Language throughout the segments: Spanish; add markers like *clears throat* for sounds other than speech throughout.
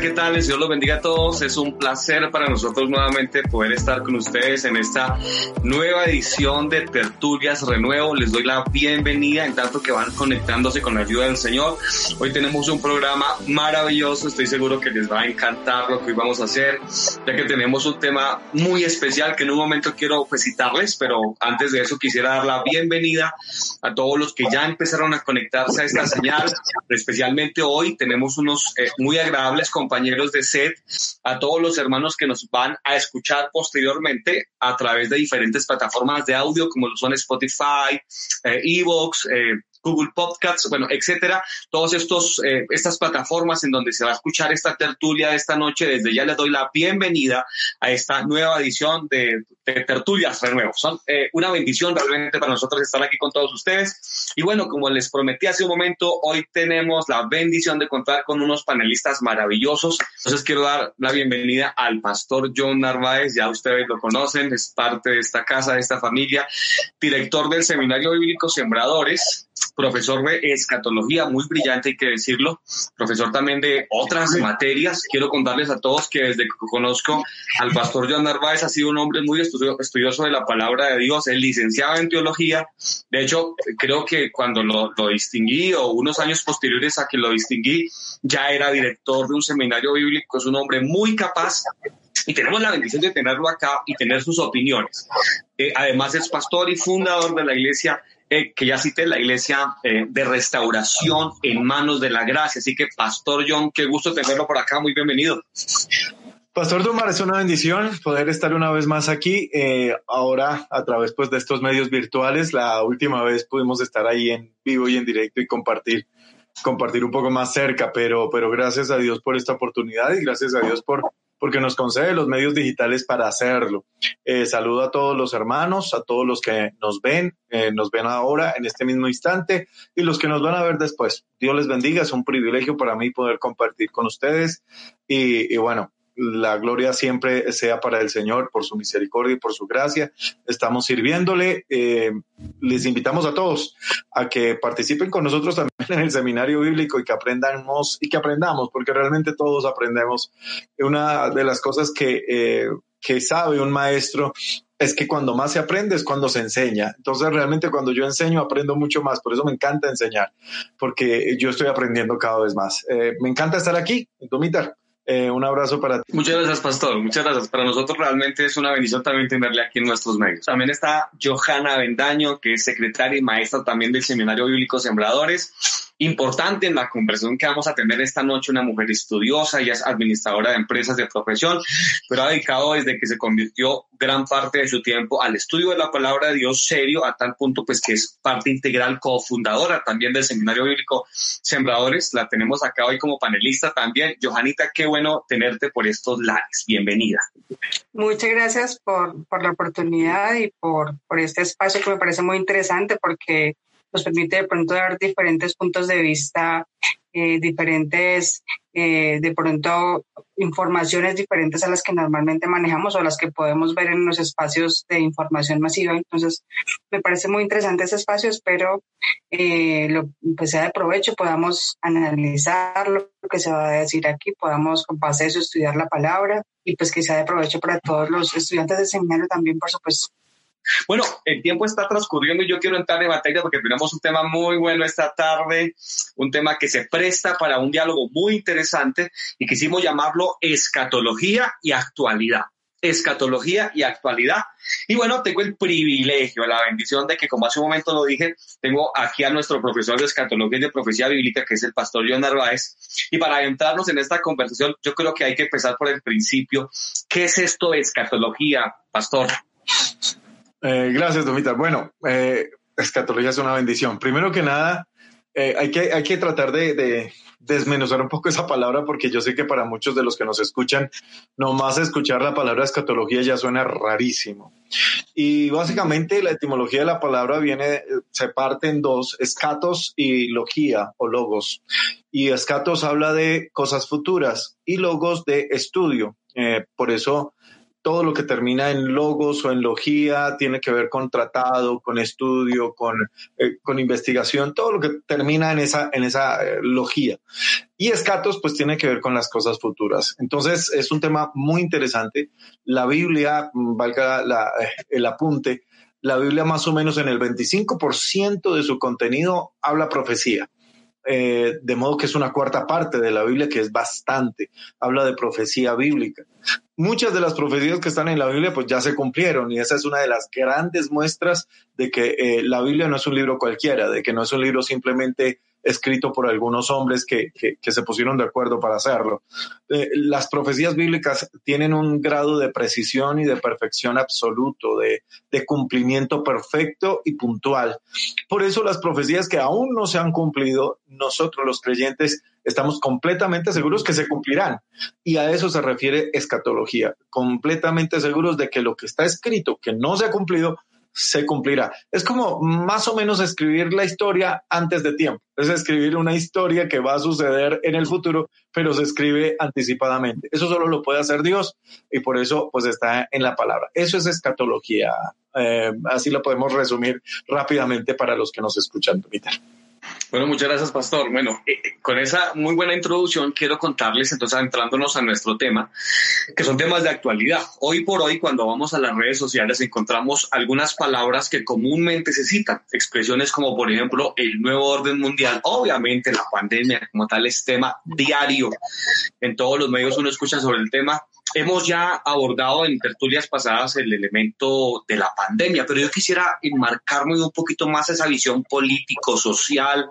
¿Qué tal? Dios los bendiga a todos. Es un placer para nosotros nuevamente poder estar con ustedes en esta nueva edición de Tertulias Renuevo. Les doy la bienvenida en tanto que van conectándose con la ayuda del Señor. Hoy tenemos un programa maravilloso. Estoy seguro que les va a encantar lo que hoy vamos a hacer, ya que tenemos un tema muy especial que en un momento quiero pues, citarles, pero antes de eso quisiera dar la bienvenida a todos los que ya empezaron a conectarse a esta señal. Especialmente hoy tenemos unos eh, muy agradables compañeros de SED, a todos los hermanos que nos van a escuchar posteriormente a través de diferentes plataformas de audio como lo son Spotify, eh, Evox, eh, Google Podcasts, bueno, etcétera. Todas eh, estas plataformas en donde se va a escuchar esta tertulia de esta noche. Desde ya les doy la bienvenida a esta nueva edición de, Tertulias Renuevo. Son eh, una bendición realmente para nosotros estar aquí con todos ustedes. Y bueno, como les prometí hace un momento, hoy tenemos la bendición de contar con unos panelistas maravillosos. Entonces quiero dar la bienvenida al pastor John Narváez. Ya ustedes lo conocen, es parte de esta casa, de esta familia, director del Seminario Bíblico Sembradores profesor de escatología, muy brillante hay que decirlo, profesor también de otras materias. Quiero contarles a todos que desde que conozco al pastor John Narváez ha sido un hombre muy estudioso de la palabra de Dios, es licenciado en teología. De hecho, creo que cuando lo, lo distinguí o unos años posteriores a que lo distinguí, ya era director de un seminario bíblico, es un hombre muy capaz y tenemos la bendición de tenerlo acá y tener sus opiniones. Eh, además es pastor y fundador de la iglesia eh, que ya cité, la iglesia eh, de restauración en manos de la gracia. Así que, Pastor John, qué gusto tenerlo por acá, muy bienvenido. Pastor Tomar, es una bendición poder estar una vez más aquí, eh, ahora a través pues, de estos medios virtuales. La última vez pudimos estar ahí en vivo y en directo y compartir, compartir un poco más cerca, pero, pero gracias a Dios por esta oportunidad y gracias a Dios por porque nos concede los medios digitales para hacerlo. Eh, saludo a todos los hermanos, a todos los que nos ven, eh, nos ven ahora en este mismo instante y los que nos van a ver después. Dios les bendiga, es un privilegio para mí poder compartir con ustedes y, y bueno, la gloria siempre sea para el Señor por su misericordia y por su gracia. Estamos sirviéndole. Eh, les invitamos a todos a que participen con nosotros también en el seminario bíblico y que aprendamos y que aprendamos, porque realmente todos aprendemos. Una de las cosas que, eh, que sabe un maestro es que cuando más se aprende es cuando se enseña. Entonces realmente cuando yo enseño aprendo mucho más, por eso me encanta enseñar, porque yo estoy aprendiendo cada vez más. Eh, me encanta estar aquí en Domitar eh, un abrazo para ti. Muchas gracias, Pastor. Muchas gracias. Para nosotros realmente es una bendición también tenerle aquí en nuestros medios. También está Johanna Bendaño, que es secretaria y maestra también del Seminario Bíblico Sembradores importante en la conversación que vamos a tener esta noche, una mujer estudiosa, y es administradora de empresas de profesión, pero ha dedicado desde que se convirtió gran parte de su tiempo al estudio de la palabra de Dios serio, a tal punto pues que es parte integral, cofundadora también del Seminario Bíblico Sembradores. La tenemos acá hoy como panelista también. Johanita, qué bueno tenerte por estos lares. Bienvenida. Muchas gracias por, por la oportunidad y por, por este espacio que me parece muy interesante porque nos permite de pronto dar diferentes puntos de vista, eh, diferentes, eh, de pronto, informaciones diferentes a las que normalmente manejamos o las que podemos ver en los espacios de información masiva. Entonces, me parece muy interesante ese espacio. Espero eh, lo pues sea de provecho, podamos analizar lo que se va a decir aquí, podamos con base eso estudiar la palabra y pues que sea de provecho para todos los estudiantes del seminario también, por supuesto. Bueno, el tiempo está transcurriendo y yo quiero entrar en materia porque tenemos un tema muy bueno esta tarde, un tema que se presta para un diálogo muy interesante y quisimos llamarlo escatología y actualidad. escatología y actualidad. Y bueno, tengo el privilegio, la bendición de que, como hace un momento lo dije, tengo aquí a nuestro profesor de escatología y de profecía bíblica, que es el pastor John Narváez. Y para entrarnos en esta conversación, yo creo que hay que empezar por el principio. ¿Qué es esto de escatología, pastor? Eh, gracias, Domita. Bueno, eh, escatología es una bendición. Primero que nada, eh, hay, que, hay que tratar de, desmenuzar un poco esa palabra porque yo sé que para muchos de los que nos escuchan, nomás escuchar la palabra escatología ya suena rarísimo. Y básicamente la etimología de la palabra viene, se parte en dos, escatos y logía o logos. Y escatos habla de cosas futuras y logos de estudio. por eso todo lo que termina en logos o en logía tiene que ver con tratado, con estudio, con, eh, con investigación, todo lo que termina en esa, en esa eh, logía. Y escatos, pues tiene que ver con las cosas futuras. Entonces, es un tema muy interesante. La Biblia, mm, valga eh, el apunte, la Biblia más o menos en el 25% de su contenido habla profecía. Eh, de modo que es una cuarta parte de la Biblia que es bastante, habla de profecía bíblica. Muchas de las profecías que están en la Biblia pues ya se cumplieron y esa es una de las grandes muestras de que eh, la Biblia no es un libro cualquiera, de que no es un libro simplemente escrito por algunos hombres que, se pusieron de acuerdo para hacerlo. Eh, las profecías bíblicas tienen un grado de precisión y de perfección absoluto, de, de cumplimiento perfecto y puntual. Por eso las profecías que aún no se han cumplido, nosotros los creyentes estamos completamente seguros que se cumplirán. Y a eso se refiere escatología, completamente seguros de que lo que está escrito, que no se ha cumplido, se cumplirá. Es como más o menos escribir la historia antes de tiempo. Es escribir una historia que va a suceder en el futuro, pero se escribe anticipadamente. Eso solo lo puede hacer Dios y por eso pues está en la palabra. Eso es escatología. Eh, así lo podemos resumir rápidamente para los que nos escuchan. Bueno, muchas gracias, Pastor. Bueno, eh, eh, con esa muy buena introducción quiero contarles, entonces, entrándonos a nuestro tema, que son temas de actualidad. Hoy por hoy, cuando vamos a las redes sociales, encontramos algunas palabras que comúnmente se citan, expresiones como, por ejemplo, el nuevo orden mundial. Obviamente, la pandemia como tal es tema diario. En todos los medios uno escucha sobre el tema hemos ya abordado en tertulias pasadas el elemento de la pandemia, pero yo quisiera enmarcarme un poquito más esa visión político, social,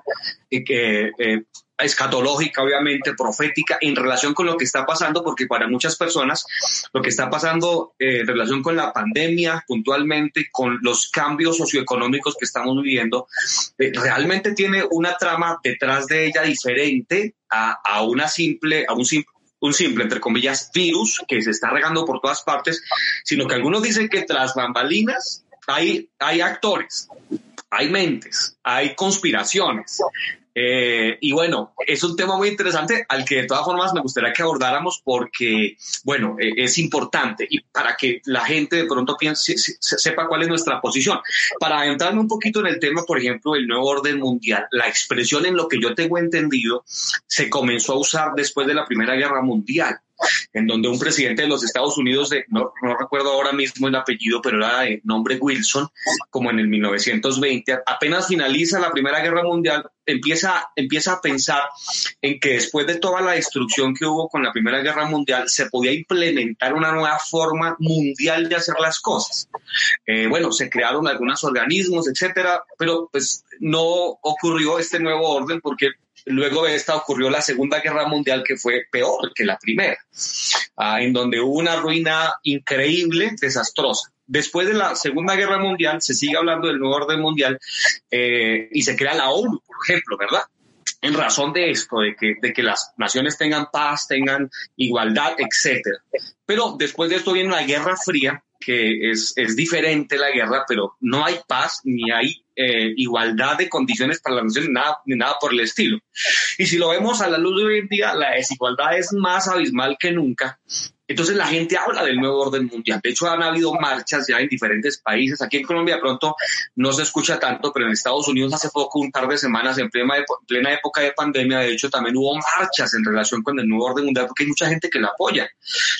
y que, eh, escatológica, obviamente, profética, en relación con lo que está pasando, porque para muchas personas lo que está pasando eh, en relación con la pandemia, puntualmente, con los cambios socioeconómicos que estamos viviendo, eh, realmente tiene una trama detrás de ella diferente a, a una simple, a un simple un simple, entre comillas, virus que se está regando por todas partes, sino que algunos dicen que tras bambalinas hay, hay actores, hay mentes, hay conspiraciones, eh, y bueno, es un tema muy interesante al que de todas formas me gustaría que abordáramos porque, bueno, eh, es importante y para que la gente de pronto piense, sepa cuál es nuestra posición. Para adentrarme un poquito en el tema, por ejemplo, el nuevo orden mundial, la expresión en lo que yo tengo entendido se comenzó a usar después de la Primera Guerra Mundial en donde un presidente de los Estados Unidos, de, no, recuerdo ahora mismo el apellido, pero era de nombre Wilson, como en el 1920, apenas finaliza la Primera Guerra Mundial, empieza, empieza a pensar en que después de toda la destrucción que hubo con la Primera Guerra Mundial, se podía implementar una nueva forma mundial de hacer las cosas. Eh, bueno, se crearon algunos organismos, etcétera, pero pues no ocurrió este nuevo orden porque Luego de esta ocurrió la Segunda Guerra Mundial, que fue peor que la primera, ah, en donde hubo una ruina increíble, desastrosa. Después de la Segunda Guerra Mundial, se sigue hablando del nuevo orden mundial eh, y se crea la ONU, por ejemplo, ¿verdad? en razón de esto, de que, las naciones tengan paz, tengan igualdad, etcétera. Pero después de esto viene la Guerra Fría, que es diferente la guerra, pero no hay paz ni hay eh, igualdad de condiciones para la nación, ni nada, ni nada por el estilo. Y si lo vemos a la luz de hoy en día, la desigualdad es más abismal que nunca. Entonces la gente habla del nuevo orden mundial. De hecho, han habido marchas ya en diferentes países. Aquí en Colombia pronto no se escucha tanto, pero en Estados Unidos hace poco, un par de semanas, en plena, plena época de pandemia, de hecho, también hubo marchas en relación con el nuevo orden mundial porque hay mucha gente que la apoya.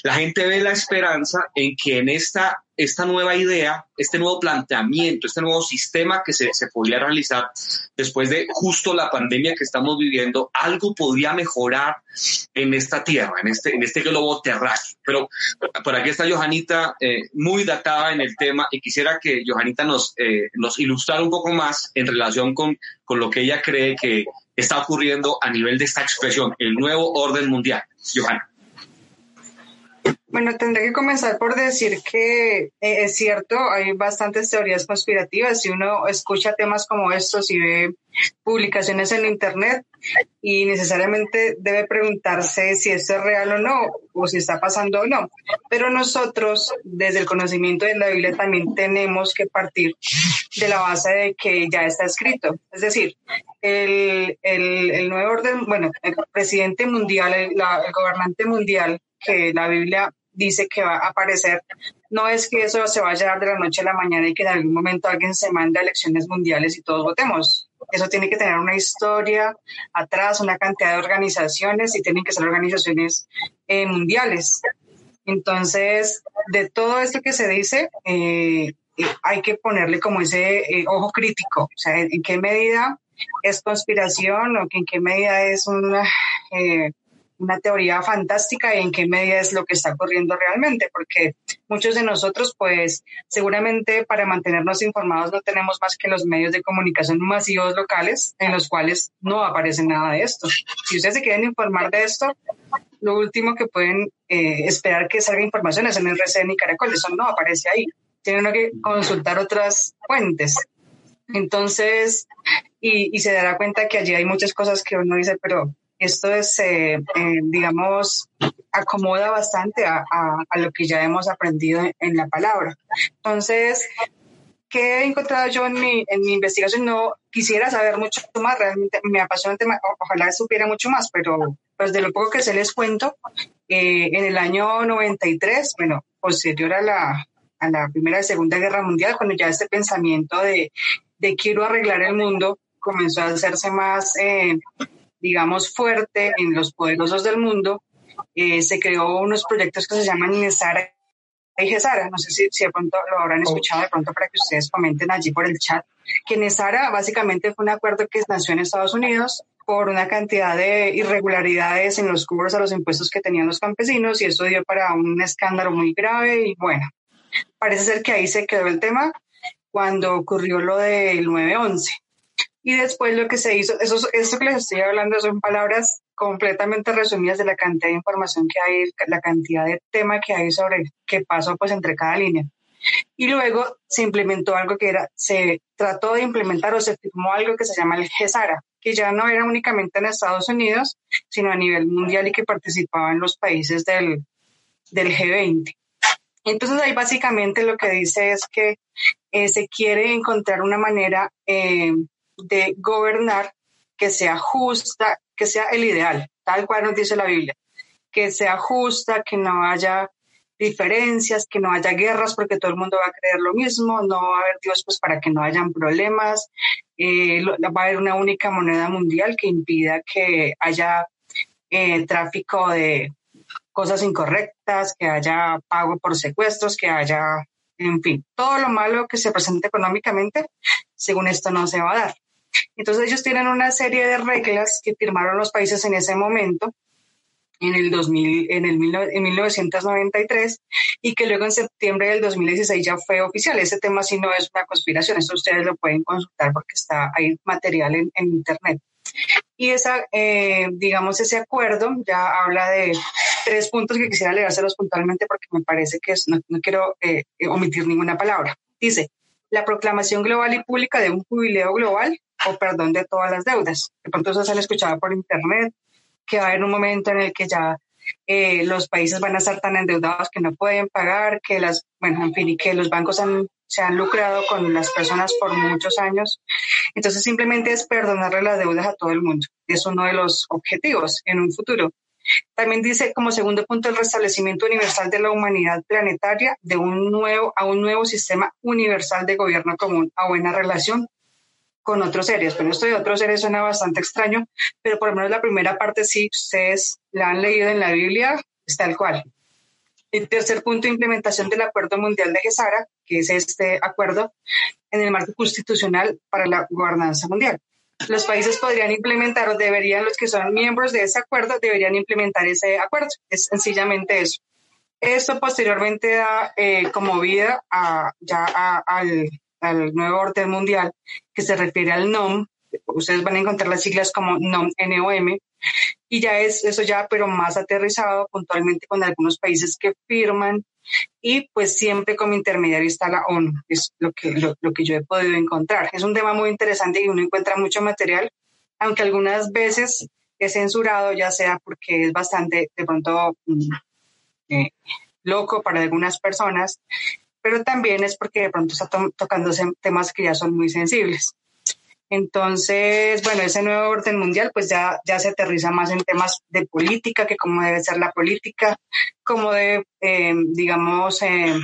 La gente ve la esperanza en que en esta esta nueva idea, este nuevo planteamiento, este nuevo sistema que se, se podía realizar después de justo la pandemia que estamos viviendo, algo podría mejorar en esta tierra, en este, en este globo terráqueo. Pero por aquí está Johanita, eh, muy datada en el tema, y quisiera que Johanita nos, eh, nos ilustrara un poco más en relación con, con lo que ella cree que está ocurriendo a nivel de esta expresión, el nuevo orden mundial. Johanna. Bueno, tendré que comenzar por decir que eh, es cierto, hay bastantes teorías conspirativas. Si uno escucha temas como estos y ve publicaciones en Internet y necesariamente debe preguntarse si es real o no, o si está pasando o no. Pero nosotros, desde el conocimiento de la Biblia, también tenemos que partir de la base de que ya está escrito. Es decir, el, el, nuevo orden, bueno, el presidente mundial, el gobernante mundial que la Biblia dice que va a aparecer, no es que eso se vaya a dar de la noche a la mañana y que en algún momento alguien se mande a elecciones mundiales y todos votemos. Eso tiene que tener una historia atrás, una cantidad de organizaciones y tienen que ser organizaciones eh, mundiales. Entonces, de todo esto que se dice, eh, eh, hay que ponerle como ese ojo crítico, o sea, en, qué medida es conspiración o en qué medida es una una teoría fantástica y en qué medida es lo que está ocurriendo realmente, porque muchos de nosotros, pues seguramente para mantenernos informados no tenemos más que los medios de comunicación masivos locales en los cuales no aparece nada de esto. Si ustedes se quieren informar de esto, lo último que pueden eh, esperar que salga información es en RCN y Caracol, eso no aparece ahí. Tienen que consultar otras fuentes. Entonces, y, y se dará cuenta que allí hay muchas cosas que uno dice, pero esto es, eh, eh, digamos, acomoda bastante a, lo que ya hemos aprendido en, la palabra. Entonces, ¿qué he encontrado yo en mi, en mi investigación? No quisiera saber mucho más, realmente me apasiona el tema, ojalá supiera mucho más, pero pues de lo poco que se les cuento, eh, en el año 93, bueno, posterior a la, a la Primera y Segunda Guerra Mundial, cuando ya este pensamiento de, de quiero arreglar el mundo comenzó a hacerse más digamos, fuerte en los poderosos del mundo, eh, se creó unos proyectos que se llaman Nesara y Gesara. No sé si, si de pronto lo habrán escuchado de pronto para que ustedes comenten allí por el chat. Que Nesara básicamente fue un acuerdo que nació en Estados Unidos por una cantidad de irregularidades en los cubos a los impuestos que tenían los campesinos y eso dio para un escándalo muy grave y bueno, parece ser que ahí se quedó el tema cuando ocurrió lo del 9-11. Y después lo que se hizo, eso, esto que les estoy hablando son palabras completamente resumidas de la cantidad de información que hay, la cantidad de tema que hay sobre qué pasó pues entre cada línea. Y luego se implementó algo que era, se trató de implementar o se firmó algo que se llama el GESARA, que ya no era únicamente en Estados Unidos, sino a nivel mundial y que participaba en los países del, del G20. Entonces ahí básicamente lo que dice es que eh, se quiere encontrar una manera eh, de gobernar que sea justa, que sea el ideal, tal cual nos dice la Biblia, que sea justa, que no haya diferencias, que no haya guerras porque todo el mundo va a creer lo mismo, no va a haber Dios pues para que no hayan problemas, eh, va a haber una única moneda mundial que impida que haya eh, tráfico de cosas incorrectas, que haya pago por secuestros, que haya, en fin, todo lo malo que se presente económicamente, según esto no se va a dar. Entonces ellos tienen una serie de reglas que firmaron los países en ese momento, en el, 2000, en el 1993, y que luego en septiembre del 2016 ya fue oficial. Ese tema sí no es una conspiración, eso ustedes lo pueden consultar porque está ahí material en, Internet. Y esa, eh, digamos, ese acuerdo ya habla de tres puntos que quisiera leérselos puntualmente porque me parece que no, quiero eh, omitir ninguna palabra. Dice, la proclamación global y pública de un jubileo global o perdón de todas las deudas. De pronto eso se han escuchado por internet, que va a haber un momento en el que ya eh, los países van a estar tan endeudados que no pueden pagar, que las, bueno, en fin, y que los bancos se han lucrado con las personas por muchos años. Entonces simplemente es perdonarle las deudas a todo el mundo. Es uno de los objetivos en un futuro. También dice como segundo punto el restablecimiento universal de la humanidad planetaria de un nuevo a un nuevo sistema universal de gobierno común a buena relación con otros seres. Pero esto de otros seres suena bastante extraño, pero por lo menos la primera parte sí, ustedes la han leído en la Biblia, es tal cual. El tercer punto, implementación del Acuerdo Mundial de Gesara, que es este acuerdo en el marco constitucional para la gobernanza mundial. Los países podrían implementar o deberían, los que son miembros de ese acuerdo, deberían implementar ese acuerdo. Es sencillamente eso. Esto posteriormente da eh, como vida a, ya al, al, nuevo orden mundial que se refiere al NOM. Ustedes van a encontrar las siglas como NOM, NOM, y ya es eso ya, pero más aterrizado puntualmente con algunos países que firman y pues siempre como intermediario está la ONU, es lo que, lo, lo, que yo he podido encontrar. Es un tema muy interesante y uno encuentra mucho material, aunque algunas veces es censurado, ya sea porque es bastante de pronto mm, eh, loco para algunas personas, pero también es porque de pronto está tocando temas que ya son muy sensibles. Entonces, bueno, ese nuevo orden mundial pues ya, ya se aterriza más en temas de política, que cómo debe ser la política, cómo debe, eh, digamos, eh,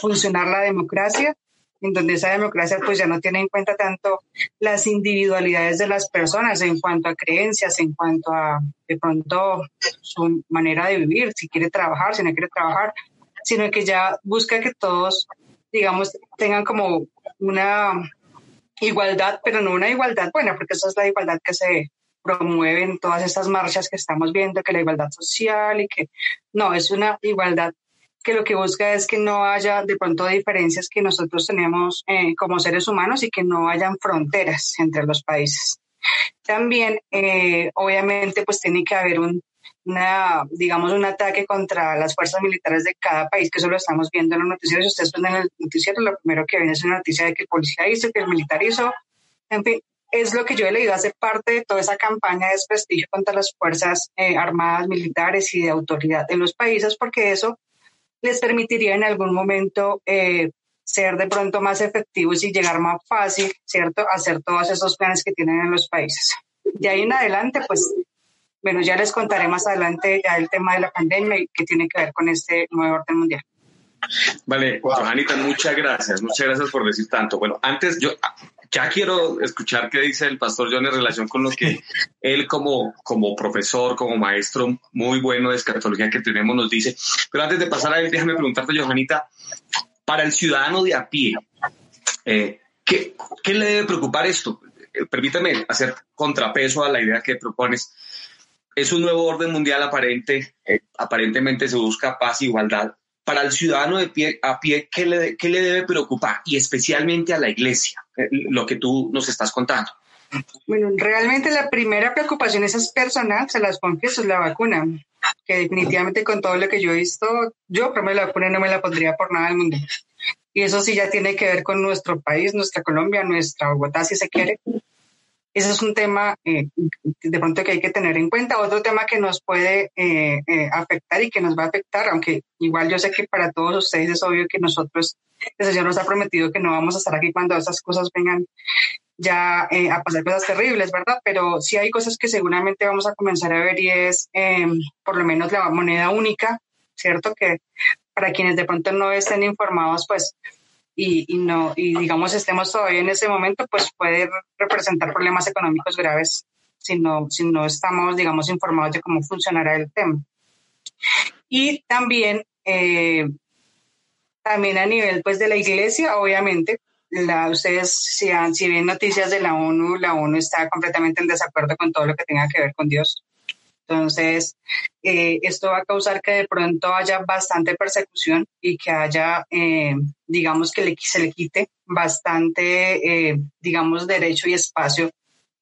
funcionar la democracia, en donde esa democracia pues ya no tiene en cuenta tanto las individualidades de las personas en cuanto a creencias, en cuanto a de pronto su manera de vivir, si quiere trabajar, si no quiere trabajar, sino que ya busca que todos, digamos, tengan como una igualdad, pero no una igualdad buena, porque esa es la igualdad que se promueve en todas estas marchas que estamos viendo, que la igualdad social y que no, es una igualdad que lo que busca es que no haya de pronto diferencias que nosotros tenemos eh, como seres humanos y que no hayan fronteras entre los países. También, eh, obviamente, pues tiene que haber un, una, digamos, un ataque contra las fuerzas militares de cada país, que eso lo estamos viendo en los noticieros. Si ustedes ven en el noticiero, lo primero que viene es una noticia de que el policía hizo, que el militar hizo. En fin, es lo que yo he leído, hace parte de toda esa campaña de desprestigio contra las fuerzas eh, armadas, militares y de autoridad en los países, porque eso les permitiría en algún momento eh, ser de pronto más efectivos y llegar más fácil, ¿cierto?, a hacer todos esos planes que tienen en los países. De ahí en adelante, pues, bueno, ya les contaré más adelante ya el tema de la pandemia y que tiene que ver con este nuevo orden mundial. Vale, Johanita, muchas gracias, muchas gracias por decir tanto. Bueno, antes yo ya quiero escuchar qué dice el pastor John en relación con lo que *laughs* él como, como profesor, como maestro muy bueno de escatología que tenemos nos dice. Pero antes de pasar a él, déjame preguntarte, Johanita, para el ciudadano de a pie, eh, ¿qué, ¿qué, le debe preocupar esto? Eh, permítame hacer contrapeso a la idea que propones. Es un nuevo orden mundial aparente, eh, aparentemente se busca paz e igualdad. Para el ciudadano de pie, a pie, ¿qué le, ¿qué le debe preocupar? Y especialmente a la iglesia, lo que tú nos estás contando. Bueno, realmente la primera preocupación es personal, se las confieso, es la vacuna, que definitivamente con todo lo que yo he visto, yo por la vacuna no me la pondría por nada del mundo. Y eso sí ya tiene que ver con nuestro país, nuestra Colombia, nuestra Bogotá, si se quiere. Ese es un tema eh, de pronto que hay que tener en cuenta. Otro tema que nos puede eh, eh, afectar y que nos va a afectar, aunque igual yo sé que para todos ustedes es obvio que nosotros, el Señor nos ha prometido que no vamos a estar aquí cuando esas cosas vengan ya a pasar cosas terribles, ¿verdad? Pero sí hay cosas que seguramente vamos a comenzar a ver y es em, por lo menos la moneda única, ¿cierto? Que para quienes de pronto no estén informados, pues, y, y no, y digamos estemos todavía en ese momento, pues puede representar problemas económicos graves si no, si no estamos, digamos, informados de cómo funcionará el tema. Y también, eh, también a nivel, pues, de la iglesia, obviamente, la, ustedes si, si ven noticias de la ONU, la ONU está completamente en desacuerdo con todo lo que tenga que ver con Dios. Entonces, eh, esto va a causar que de pronto haya bastante persecución y que haya, eh, digamos, que se le quite bastante, eh, digamos, derecho y espacio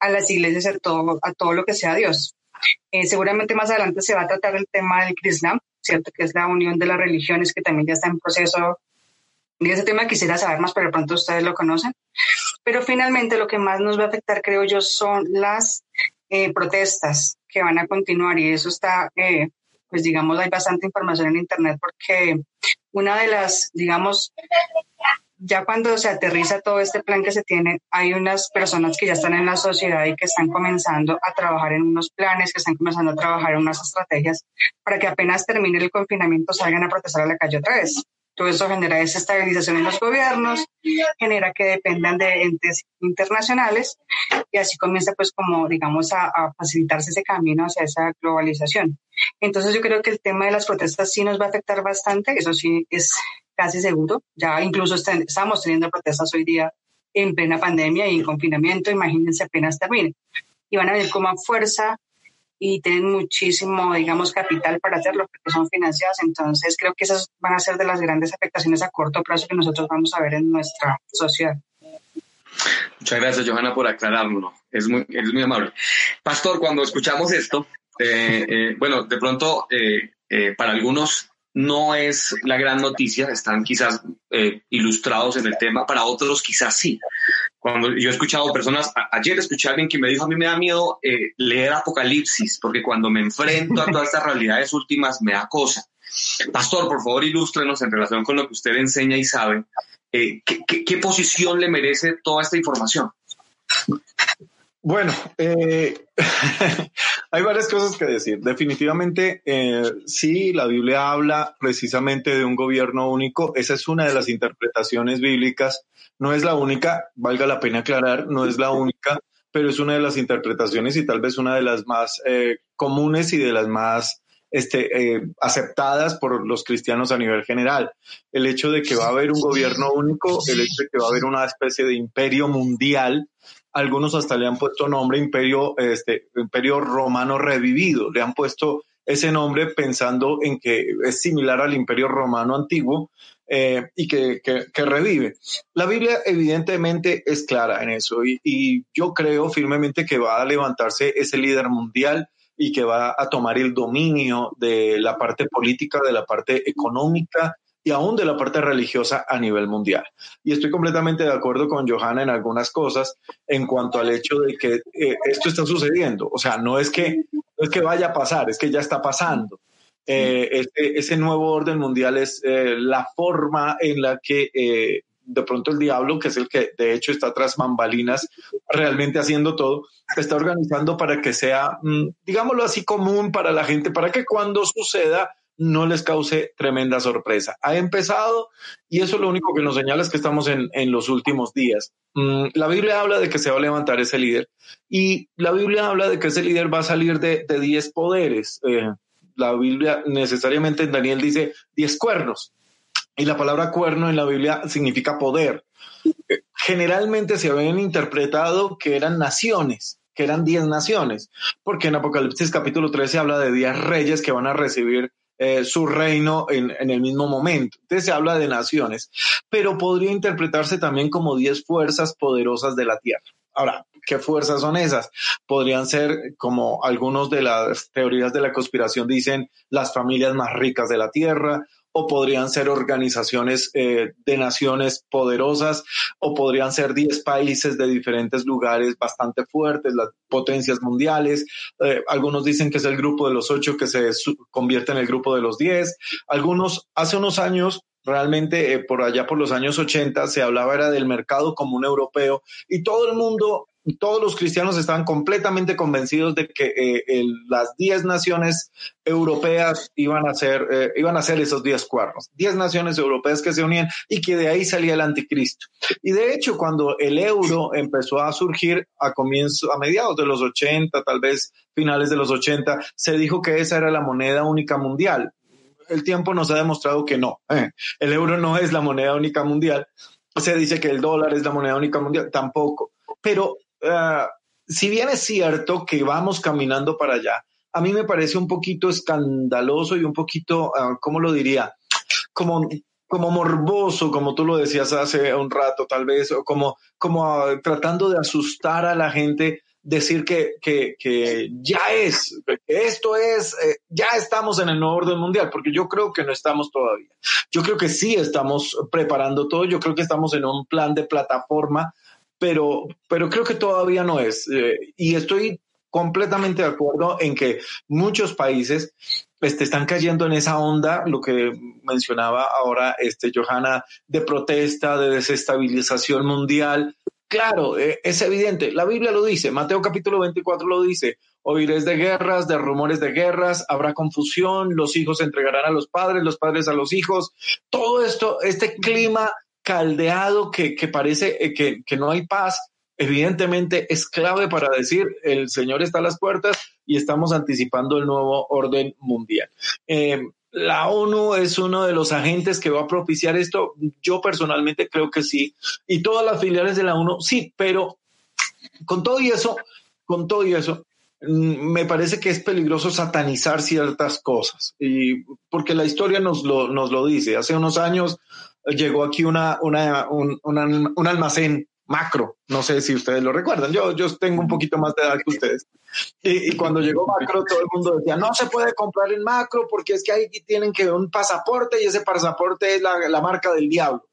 a las iglesias, a todo, a todo lo que sea Dios. seguramente más adelante se va a tratar el tema del Islam, ¿cierto? Que es la unión de las religiones que también ya está en proceso y ese tema quisiera saber más, pero de pronto ustedes lo conocen. Pero finalmente lo que más nos va a afectar, creo yo, son las eh, protestas que van a continuar y eso está, eh, pues digamos, hay bastante información en Internet porque una de las, digamos, ya cuando se aterriza todo este plan que se tiene, hay unas personas que ya están en la sociedad y que están comenzando a trabajar en unos planes, que están comenzando a trabajar en unas estrategias para que apenas termine el confinamiento salgan a protestar a la calle otra vez Todo eso genera desestabilización en los gobiernos, genera que dependan de entes internacionales y así comienza pues como digamos a, facilitarse ese camino hacia esa globalización. Entonces yo creo que el tema de las protestas sí nos va a afectar bastante, eso sí es casi seguro. Ya incluso estamos teniendo protestas hoy día en plena pandemia y en confinamiento, imagínense apenas termine. Y van a ver cómo fuerza y tienen muchísimo, digamos, capital para hacerlo porque son financiadas. Entonces, creo que esas van a ser de las grandes afectaciones a corto plazo que nosotros vamos a ver en nuestra sociedad. Muchas gracias, Johanna, por aclarármelo. Es muy, es muy amable. Pastor, cuando escuchamos esto, eh, eh, bueno, de pronto, eh, para algunos no es la gran noticia, están quizás ilustrados en el tema, para otros quizás sí. Cuando yo he escuchado personas, ayer escuché a alguien que me dijo, a mí me da miedo eh, leer Apocalipsis, porque cuando me enfrento a todas estas realidades últimas me da cosa. Pastor, por favor, ilústrenos en relación con lo que usted enseña y sabe. Eh, ¿qué, posición le merece toda esta información? Bueno, eh, *laughs* hay varias cosas que decir. Definitivamente, sí, la Biblia habla precisamente de un gobierno único. Esa es una de las interpretaciones bíblicas no es la única, valga la pena aclarar, no es la única, pero es una de las interpretaciones y tal vez una de las más eh, comunes y de las más este, eh, aceptadas por los cristianos a nivel general. El hecho de que va a haber un gobierno único, el hecho de que va a haber una especie de imperio mundial, algunos hasta le han puesto nombre imperio, este, imperio romano revivido, le han puesto ese nombre pensando en que es similar al imperio romano antiguo, eh, y que, que, revive. La Biblia evidentemente es clara en eso y, y, yo creo firmemente que va a levantarse ese líder mundial y que va a tomar el dominio de la parte política, de la parte económica y aún de la parte religiosa a nivel mundial. Y estoy completamente de acuerdo con Johanna en algunas cosas en cuanto al hecho de que eh, esto está sucediendo. O sea, no es que, no es que vaya a pasar, es que ya está pasando. Eh, ese, nuevo orden mundial es eh, la forma en la que de pronto el diablo, que es el que de hecho está tras bambalinas, realmente haciendo todo, está organizando para que sea, mm, digámoslo así, común para la gente, para que cuando suceda no les cause tremenda sorpresa. Ha empezado y eso lo único que nos señala es que estamos en, los últimos días. Mm, la Biblia habla de que se va a levantar ese líder y la Biblia habla de que ese líder va a salir de 10 poderes la Biblia necesariamente en Daniel dice diez cuernos. Y la palabra cuerno en la Biblia significa poder. Generalmente se habían interpretado que eran naciones, que eran diez naciones, porque en Apocalipsis capítulo 13 habla de diez reyes que van a recibir eh, su reino en, en, el mismo momento. Entonces se habla de naciones, pero podría interpretarse también como diez fuerzas poderosas de la tierra. Ahora, ¿qué fuerzas son esas? Podrían ser, como algunos de las teorías de la conspiración dicen, las familias más ricas de la Tierra, o podrían ser organizaciones eh, de naciones poderosas, o podrían ser 10 países de diferentes lugares bastante fuertes, las potencias mundiales. Eh, algunos dicen que es el grupo de los ocho que se convierte en el grupo de los 10. Algunos, hace unos años, realmente eh, por allá por los años 80 se hablaba era del mercado común europeo y todo el mundo, todos los cristianos estaban completamente convencidos de que eh, las 10 naciones europeas iban a ser, eh, iban a ser esos 10 cuernos, 10 naciones europeas que se unían y que de ahí salía el anticristo. Y de hecho, cuando el euro empezó a surgir a comienzo, a mediados de los 80, tal vez finales de los 80, se dijo que esa era la moneda única mundial el tiempo nos ha demostrado que no. Eh, el euro no es la moneda única mundial. Se dice que el dólar es la moneda única mundial, tampoco. Pero eh, si bien es cierto que vamos caminando para allá, a mí me parece un poquito escandaloso y un poquito, uh, ¿cómo lo diría? Como como morboso, como tú lo decías hace un rato, tal vez, o como, como tratando de asustar a la gente decir que, que, que ya es, esto es, eh, ya estamos en el nuevo orden mundial, porque yo creo que no estamos todavía. Yo creo que sí estamos preparando todo, yo creo que estamos en un plan de plataforma, pero, pero creo que todavía no es. Eh, y estoy completamente de acuerdo en que muchos países este, están cayendo en esa onda, lo que mencionaba ahora este, Johanna, de protesta, de desestabilización mundial, Claro, eh, es evidente. La Biblia lo dice, Mateo capítulo 24 lo dice. oiréis de guerras, de rumores de guerras, habrá confusión, los hijos entregarán a los padres, los padres a los hijos. Todo esto, este clima caldeado que, que parece eh, que, que no hay paz, evidentemente es clave para decir el Señor está a las puertas y estamos anticipando el nuevo orden mundial. Eh, la ONU es uno de los agentes que va a propiciar esto. Yo personalmente creo que sí. Y todas las filiales de la ONU, sí, pero con todo y eso, con todo y eso, mm, me parece que es peligroso satanizar ciertas cosas. Y porque la historia nos lo, nos lo dice. Hace unos años llegó aquí una, una, un, un almacén Macro. No sé si ustedes lo recuerdan. Yo, yo tengo un poquito más de edad que ustedes. Y, cuando llegó Macro, todo el mundo decía, no se puede comprar en Macro porque es que ahí tienen que un pasaporte y ese pasaporte es la, la marca del diablo.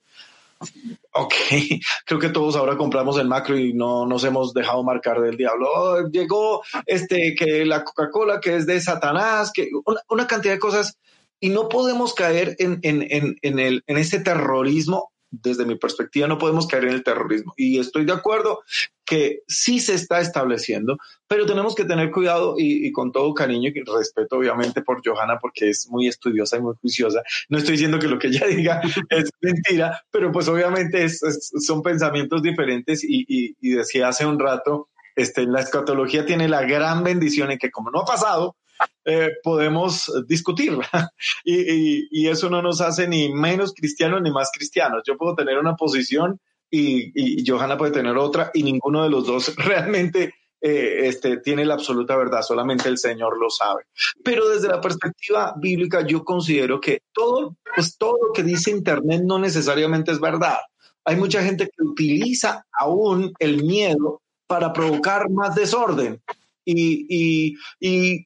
Ok, *laughs* creo que todos ahora compramos en macro y no nos hemos dejado marcar del diablo. Oh, llegó este que la Coca-Cola que es de Satanás, que una, una, cantidad de cosas y no podemos caer en, en, en, en, el, en ese terrorismo desde mi perspectiva, no podemos caer en el terrorismo. Y estoy de acuerdo que sí se está estableciendo, pero tenemos que tener cuidado y, con todo cariño y respeto, obviamente, por Johanna, porque es muy estudiosa y muy juiciosa. No estoy diciendo que lo que ella *laughs* diga es mentira, pero pues obviamente son pensamientos diferentes y, y, decía hace un rato, este, la escatología tiene la gran bendición en que como no ha pasado, eh, podemos discutirla. *laughs* y, y, eso no nos hace ni menos cristianos ni más cristianos. Yo puedo tener una posición y, y Johanna puede tener otra y ninguno de los dos *laughs* realmente eh, este, tiene la absoluta verdad, solamente el Señor lo sabe. Pero desde la perspectiva bíblica yo considero que todo, pues todo lo que dice Internet no necesariamente es verdad. Hay mucha gente que utiliza aún el miedo para provocar más desorden. Y,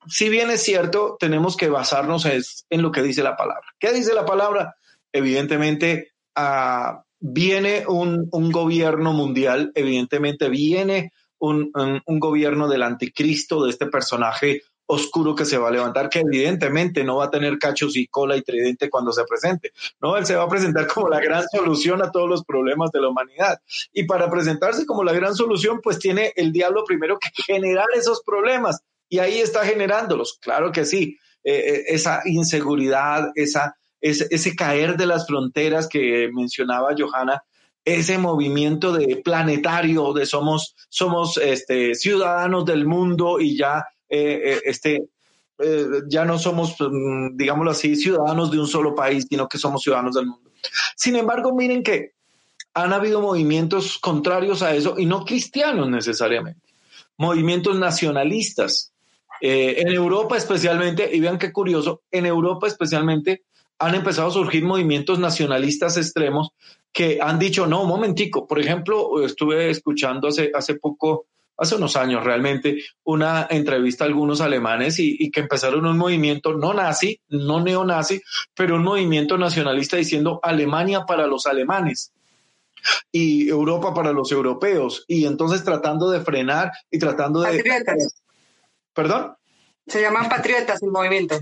si bien es cierto, tenemos que basarnos en lo que dice la palabra. ¿Qué dice la palabra? Evidentemente, ah, viene un, gobierno mundial, evidentemente viene un, un, gobierno del anticristo, de este personaje oscuro que se va a levantar, que evidentemente no va a tener cachos y cola y tridente cuando se presente, ¿no? Él se va a presentar como la gran solución a todos los problemas de la humanidad. Y para presentarse como la gran solución, pues tiene el diablo primero que generar esos problemas. Y ahí está generándolos, claro que sí. Eh, eh, esa inseguridad, esa, ese, ese caer de las fronteras que mencionaba Johanna, ese movimiento de planetario, de somos, somos este, ciudadanos del mundo y ya eh, eh, este, eh, ya no somos, mm, digámoslo así, ciudadanos de un solo país, sino que somos ciudadanos del mundo. Sin embargo, miren que han habido movimientos contrarios a eso y no cristianos necesariamente, movimientos nacionalistas. en Europa especialmente, y vean qué curioso, en Europa especialmente han empezado a surgir movimientos nacionalistas extremos que han dicho, no, momentico, por ejemplo, estuve escuchando hace, hace poco hace unos años realmente, una entrevista a algunos alemanes y, que empezaron un movimiento no nazi, no neonazi, pero un movimiento nacionalista diciendo Alemania para los alemanes y Europa para los europeos. Y entonces tratando de frenar y tratando de... ¿Perdón? Se llaman patriotas el movimiento.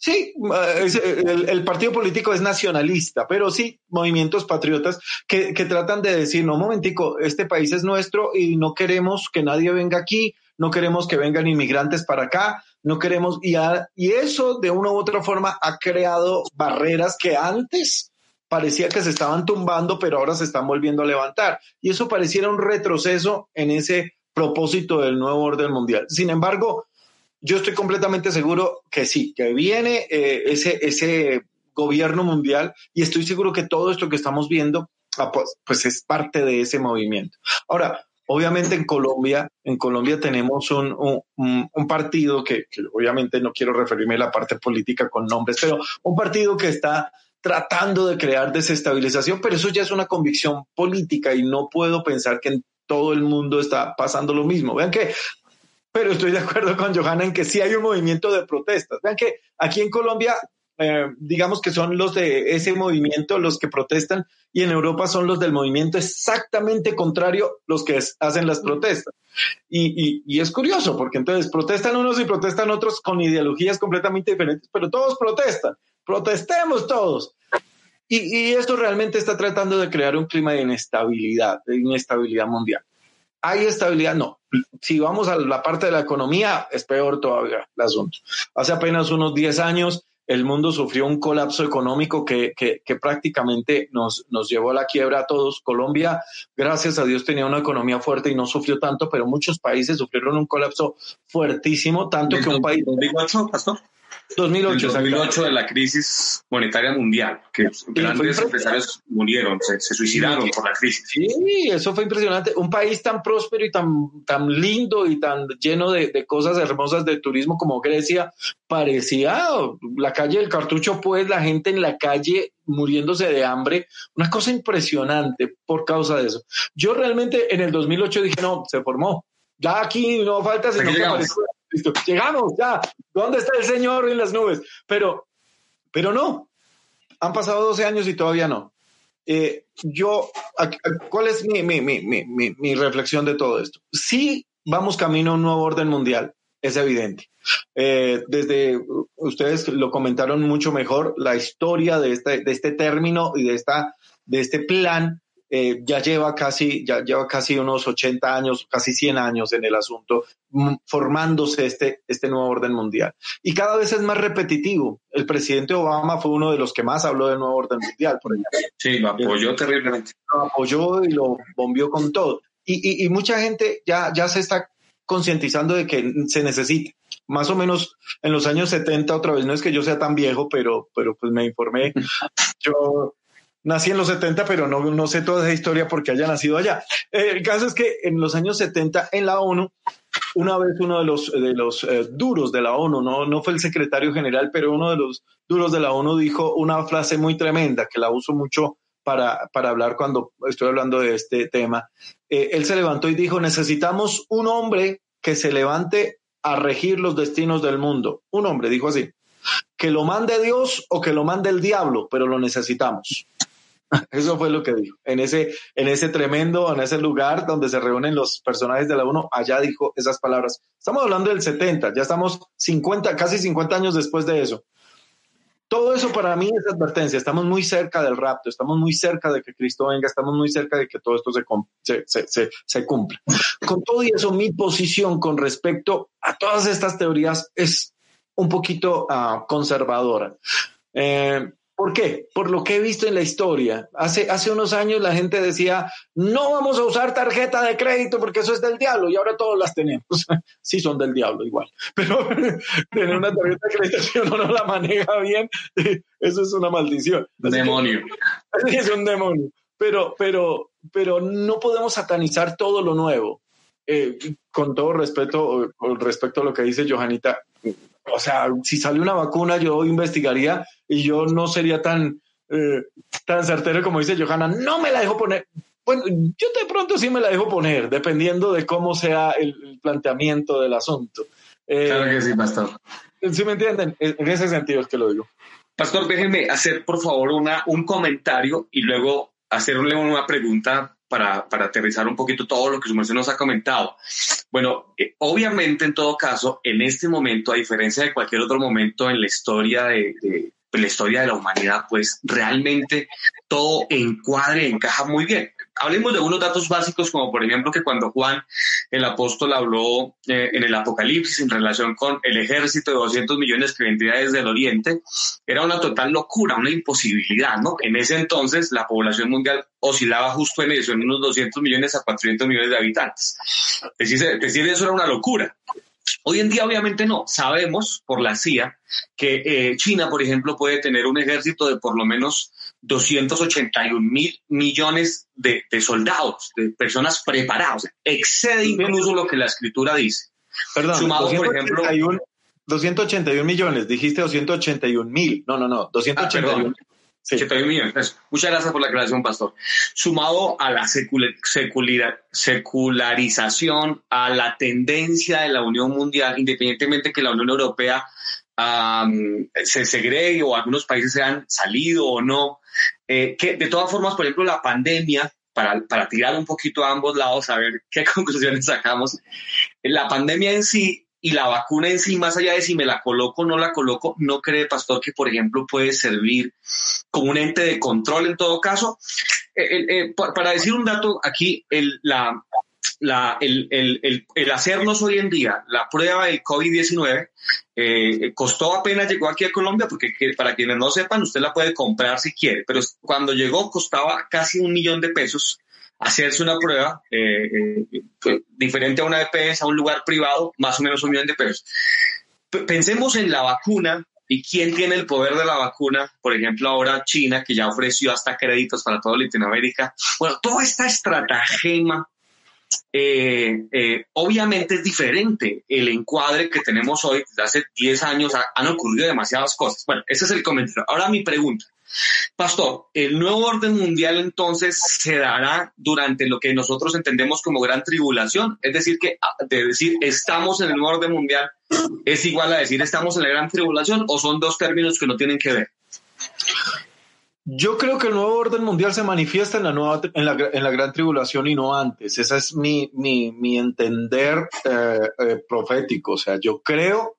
Sí, eh, el, partido político es nacionalista, pero sí movimientos patriotas que, tratan de decir, no, momentico, este país es nuestro y no queremos que nadie venga aquí, no queremos que vengan inmigrantes para acá, no queremos, y, y eso de una u otra forma ha creado barreras que antes parecía que se estaban tumbando, pero ahora se están volviendo a levantar. Y eso pareciera un retroceso en ese propósito del nuevo orden mundial. Sin embargo, yo estoy completamente seguro que sí, que viene eh, ese, ese gobierno mundial y estoy seguro que todo esto que estamos viendo ah, pues, es parte de ese movimiento. Ahora, obviamente en Colombia, en Colombia tenemos un, un, un partido que, que, obviamente no quiero referirme a la parte política con nombres, pero un partido que está tratando de crear desestabilización, pero eso ya es una convicción política y no puedo pensar que en todo el mundo está pasando lo mismo. Vean que pero estoy de acuerdo con Johanna en que sí hay un movimiento de protestas. Vean que aquí en Colombia, eh, digamos que son los de ese movimiento los que protestan y en Europa son los del movimiento exactamente contrario los que hacen las protestas. Y, es curioso porque entonces protestan unos y protestan otros con ideologías completamente diferentes, pero todos protestan. Protestemos todos. Y, y esto realmente está tratando de crear un clima de inestabilidad, de inestabilidad mundial. ¿Hay estabilidad? No. Si vamos a la parte de la economía, es peor todavía el asunto. Hace apenas unos 10 años el mundo sufrió un colapso económico que, que, que, prácticamente nos, nos llevó a la quiebra a todos. Colombia, gracias a Dios, tenía una economía fuerte y no sufrió tanto, pero muchos países sufrieron un colapso fuertísimo, tanto que un país... 2008. 2008 de la crisis monetaria mundial, que grandes empresarios murieron, se, suicidaron por la crisis. Sí, eso fue impresionante. Un país tan próspero y tan, tan lindo y tan lleno de, de cosas hermosas de turismo como Grecia, parecía la calle del cartucho, pues la gente en la calle muriéndose de hambre, una cosa impresionante por causa de eso. Yo realmente en el 2008 dije, no, se formó. Ya aquí no falta sino que Listo, llegamos ya. ¿Dónde está el Señor en las nubes? Pero, pero no. Han pasado 12 años y todavía no. Eh, yo, ¿cuál es mi, mi, mi, mi, reflexión de todo esto? Sí, vamos camino a un nuevo orden mundial, es evidente. Eh, desde ustedes lo comentaron mucho mejor, la historia de este, de este término y de, esta, de este plan eh, ya lleva casi, ya lleva casi unos 80 años, casi 100 años en el asunto, mm, formándose este, este nuevo orden mundial. Y cada vez es más repetitivo. El presidente Obama fue uno de los que más habló del nuevo orden mundial, por ejemplo. Sí, lo apoyó terriblemente. Lo apoyó y lo bombió con todo. Y, y, mucha gente ya, ya se está concientizando de que se necesita. Más o menos en los años 70, otra vez, no es que yo sea tan viejo, pero, pero pues me informé. *laughs* Yo nací en los 70, pero no, no sé toda esa historia porque haya nacido allá. Eh, el caso es que en los años 70 en la ONU, una vez uno de los, de los eh, duros de la ONU, no, no fue el secretario general, pero uno de los duros de la ONU dijo una frase muy tremenda que la uso mucho para, para hablar cuando estoy hablando de este tema. Eh, él se levantó y dijo, necesitamos un hombre que se levante a regir los destinos del mundo. Un hombre, dijo así, que lo mande Dios o que lo mande el diablo, pero lo necesitamos. *laughs* Eso fue lo que dijo. En ese, en ese tremendo, en ese lugar donde se reúnen los personajes de la UNO, allá dijo esas palabras. Estamos hablando del 70, ya estamos 50, casi 50 años después de eso. Todo eso para mí es advertencia. Estamos muy cerca del rapto, estamos muy cerca de que Cristo venga, estamos muy cerca de que todo esto se, se, se, se cumpla. Con todo y eso, mi posición con respecto a todas estas teorías es un poquito uh, conservadora. Eh, ¿Por qué? Por lo que he visto en la historia. Hace, hace unos años la gente decía, no vamos a usar tarjeta de crédito porque eso es del diablo y ahora todos las tenemos. *laughs* sí son del diablo igual, *laughs* pero *laughs* tener una tarjeta de crédito si uno no la maneja bien, eso es una maldición. Un demonio. Es un demonio. Pero, pero, pero no podemos satanizar todo lo nuevo. Eh, con todo respeto, con respecto a lo que dice Johanita, o sea, si sale una vacuna, yo investigaría y yo no sería tan, eh, tan certero como dice Johanna, no me la dejo poner. Bueno, yo de pronto sí me la dejo poner, dependiendo de cómo sea el, planteamiento del asunto. Eh, claro que sí, pastor. ¿Sí me entienden? En ese sentido es que lo digo. Pastor, déjenme hacer por favor una, un comentario y luego hacerle una pregunta para, para, aterrizar un poquito todo lo que su merced nos ha comentado. Bueno, eh, obviamente en todo caso, en este momento, a diferencia de cualquier otro momento en la historia de, de la historia de la humanidad, pues realmente todo encuadre, encaja muy bien hablemos de unos datos básicos, como por ejemplo que cuando Juan el apóstol habló eh, en el Apocalipsis en relación con el ejército de 200 millones que vendría desde el Oriente, era una total locura, una imposibilidad, ¿no? En ese entonces la población mundial oscilaba justo en eso, en unos 200 millones a 400 millones de habitantes. Decir eso era una locura. Hoy en día obviamente no. Sabemos por la CIA que eh, China, por ejemplo, puede tener un ejército de por lo menos 281 mil millones de, soldados, de personas preparadas. Excede incluso lo que la escritura dice. Perdón, Sumado, por ejemplo... 281 millones, dijiste 281 mil. No, no, no, 281 ah, 81 millones. Muchas gracias por la aclaración, Pastor. Sumado a la secularización, a la tendencia de la Unión Mundial, independientemente que la Unión Europea se segregue o algunos países se han salido o no, eh, que de todas formas, por ejemplo, la pandemia, para, para tirar un poquito a ambos lados, a ver qué *laughs* conclusiones sacamos, la pandemia en sí y la vacuna en sí, más allá de si me la coloco o no la coloco, ¿no cree, pastor, que, por ejemplo, puede servir como un ente de control en todo caso? Eh, eh, para decir un dato aquí, el, la, la, el, el, el, hacernos hoy en día la prueba del COVID-19 eh, costó apenas llegó aquí a Colombia, porque para quienes no sepan, usted la puede comprar si quiere, pero cuando llegó costaba casi un millón de pesos hacerse una prueba eh, eh, diferente a una EPS, a un lugar privado, más o menos un millón de pesos. pensemos en la vacuna y quién tiene el poder de la vacuna. Por ejemplo, ahora China, que ya ofreció hasta créditos para toda Latinoamérica. Bueno, toda esta estratagema eh, obviamente es diferente el encuadre que tenemos hoy. Desde hace 10 años han ocurrido demasiadas cosas. Bueno, ese es el comentario. Ahora mi pregunta. Pastor, ¿el nuevo orden mundial entonces se dará durante lo que nosotros entendemos como gran tribulación? Es decir, que ah, de decir estamos en el nuevo orden mundial es igual a decir estamos en la gran tribulación o son dos términos que no tienen que ver? Yo creo que el nuevo orden mundial se manifiesta en la, nueva, en la, en la gran tribulación y no antes. Ese es mi, mi, mi entender eh, eh, profético. O sea, yo creo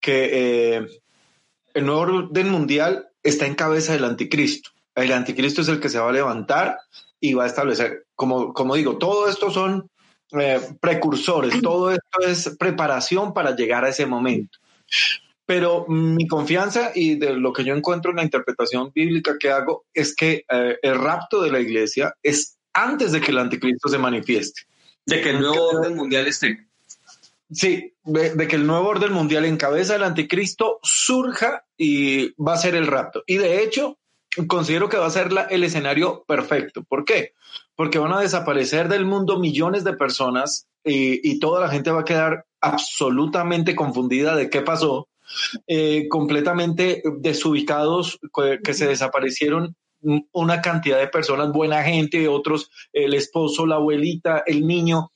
que eh, el nuevo orden mundial está en cabeza del anticristo. El anticristo es el que se va a levantar y va a establecer, como, como digo, todo esto son precursores, todo esto es preparación para llegar a ese momento. Pero mi confianza y de lo que yo encuentro en la interpretación bíblica que hago es que eh, el rapto de la iglesia es antes de que el anticristo se manifieste. De que el nuevo orden mundial esté. Sí, de, que el nuevo orden mundial encabeza el anticristo surja y va a ser el rapto. Y de hecho, considero que va a ser el escenario perfecto. ¿Por qué? Porque van a desaparecer del mundo millones de personas y, y toda la gente va a quedar absolutamente confundida de qué pasó eh, completamente desubicados, que se desaparecieron una cantidad de personas, buena gente, otros, el esposo, la abuelita, el niño,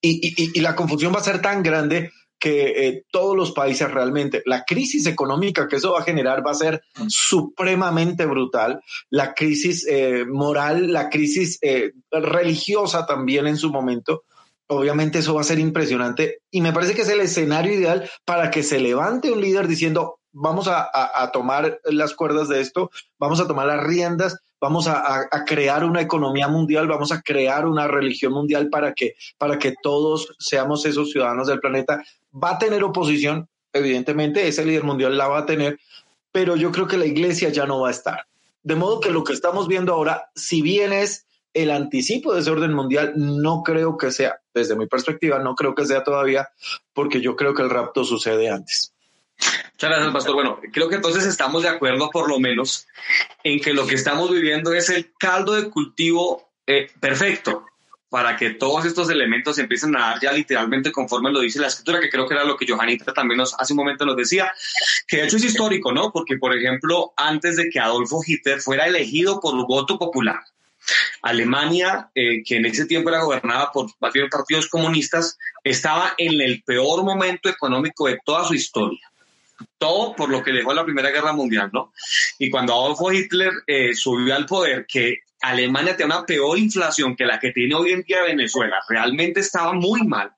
y, la confusión va a ser tan grande que eh, todos los países realmente, la crisis económica que eso va a generar va a ser supremamente brutal, la crisis eh, moral, la crisis religiosa también en su momento, obviamente eso va a ser impresionante y me parece que es el escenario ideal para que se levante un líder diciendo, vamos a, tomar las cuerdas de esto, vamos a tomar las riendas, vamos a, crear una economía mundial, vamos a crear una religión mundial para que, para que todos seamos esos ciudadanos del planeta. Va a tener oposición, evidentemente, ese líder mundial la va a tener, pero yo creo que la iglesia ya no va a estar. De modo que lo que estamos viendo ahora, si bien es el anticipo de ese orden mundial no creo que sea, desde mi perspectiva, no creo que sea todavía, porque yo creo que el rapto sucede antes. Muchas gracias, Pastor. Bueno, creo que entonces estamos de acuerdo por lo menos en que lo que estamos viviendo es el caldo de cultivo eh, perfecto para que todos estos elementos empiecen a dar ya literalmente conforme lo dice la escritura, que creo que era lo que Johanita también nos, hace un momento nos decía, que de hecho es histórico, ¿no? Porque, por ejemplo, antes de que Adolfo Hitler fuera elegido por voto popular, Alemania, eh, que en ese tiempo era gobernada por varios partidos comunistas, estaba en el peor momento económico de toda su historia. Todo por lo que dejó la Primera Guerra Mundial, ¿no? Y cuando Adolfo Hitler eh, subió al poder, que Alemania tenía una peor inflación que la que tiene hoy en día Venezuela, realmente estaba muy mal.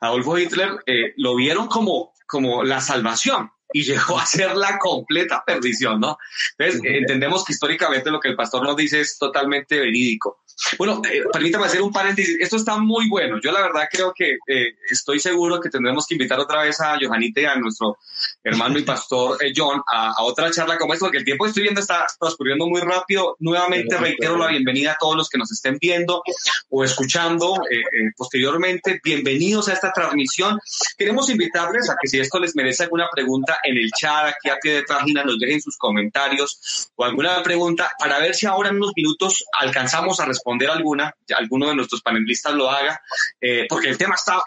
Adolfo Hitler eh, lo vieron como, como la salvación y llegó a ser la completa perdición, ¿no? Entonces, entendemos que históricamente lo que el pastor nos dice es totalmente verídico. Bueno, eh, permítame hacer un paréntesis. Esto está muy bueno. Yo la verdad creo que eh, estoy seguro que tendremos que invitar otra vez a Johanita y a nuestro hermano y pastor eh, John a, otra charla como esta, porque el tiempo que estoy viendo está transcurriendo muy rápido. Nuevamente reitero la bienvenida a todos los que nos estén viendo o escuchando posteriormente. Bienvenidos a esta transmisión. Queremos invitarles a que si esto les merece alguna pregunta en el chat, aquí a pie de página, nos dejen sus comentarios o alguna pregunta para ver si ahora en unos minutos alcanzamos a responder alguna, alguno de nuestros panelistas lo haga, eh, porque el tema está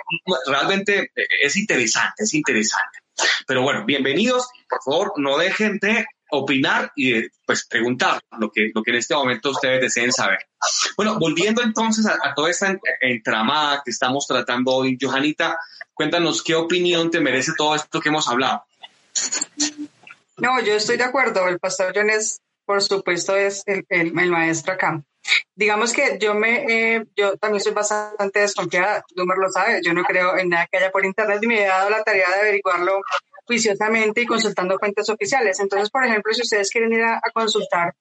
realmente, eh, es interesante, es interesante. Pero bueno, bienvenidos, por favor, no dejen de opinar y pues preguntar lo que, lo que en este momento ustedes deseen saber. Bueno, volviendo entonces a, toda esta entramada que estamos tratando hoy, Johanita, cuéntanos qué opinión te merece todo esto que hemos hablado. No, yo estoy de acuerdo. El pastor John es, por supuesto, es el, el maestro acá. Digamos que yo me, eh, yo también soy bastante desconfiada, Dumer lo sabe, yo no creo en nada que haya por internet y me he dado la tarea de averiguarlo juiciosamente y consultando fuentes oficiales. Entonces, por ejemplo, si ustedes quieren ir a, consultar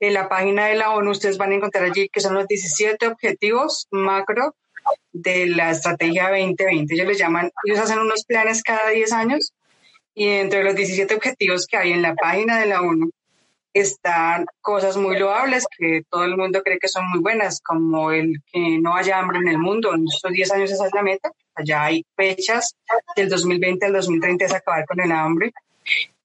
en la página de la ONU, ustedes van a encontrar allí que son los 17 objetivos macro de la estrategia 2020. Ellos les llaman, ellos hacen unos planes cada 10 años y entre los 17 objetivos que hay en la página de la ONU están cosas muy loables que todo el mundo cree que son muy buenas, como el que no haya hambre en el mundo. En estos 10 años esa es la meta. Allá hay fechas del 2020 al 2030 es acabar con el hambre.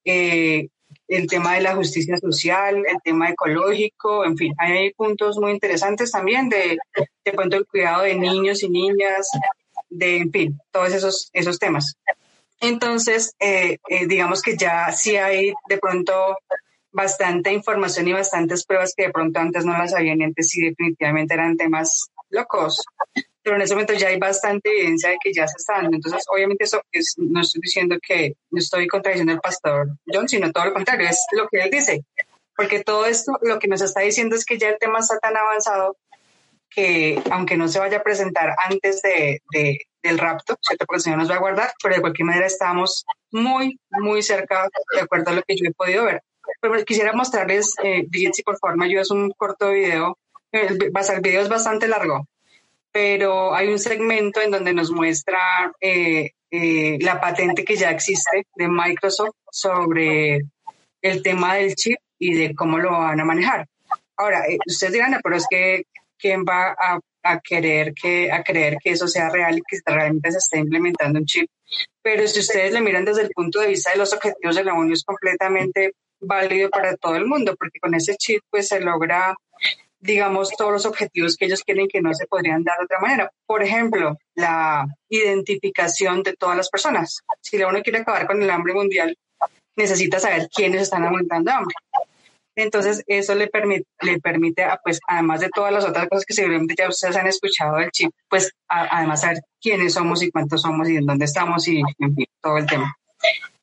Eh, el tema de la justicia social, el tema ecológico, en fin, hay puntos muy interesantes también de, de pronto el cuidado de niños y niñas, de, en fin, todos esos, esos temas. Entonces, eh, eh, digamos que ya sí hay de pronto bastante información y bastantes pruebas que de pronto antes no las habían y antes sí definitivamente eran temas locos. Pero en ese momento ya hay bastante evidencia de que ya se está dando. Entonces, obviamente eso es, no estoy diciendo que no estoy contradiciendo al pastor John, sino todo lo contrario, es lo que él dice. Porque todo esto lo que nos está diciendo es que ya el tema está tan avanzado que aunque no se vaya a presentar antes de, de, del rapto, ¿cierto? Porque el Señor nos va a guardar, pero de cualquier manera estamos muy, muy cerca de acuerdo a lo que yo he podido ver. Pero quisiera mostrarles, eh, si por favor me ayudas un corto video. El, el video es bastante largo, pero hay un segmento en donde nos muestra eh, eh, la patente que ya existe de Microsoft sobre el tema del chip y de cómo lo van a manejar. Ahora, eh, ustedes dirán, pero es que quién va a, a, querer que, a creer que eso sea real y que realmente se esté implementando un chip. Pero si ustedes le miran desde el punto de vista de los objetivos de la ONU, es completamente válido para todo el mundo, porque con ese chip pues se logra, digamos, todos los objetivos que ellos quieren que no se podrían dar de otra manera. Por ejemplo, la identificación de todas las personas. Si la ONU quiere acabar con el hambre mundial, necesita saber quiénes están aguantando hambre. Entonces, eso le permite, le permite pues, además de todas las otras cosas que seguramente ya ustedes han escuchado del chip, pues, además saber quiénes somos y cuántos somos y en dónde estamos y, en fin, todo el tema.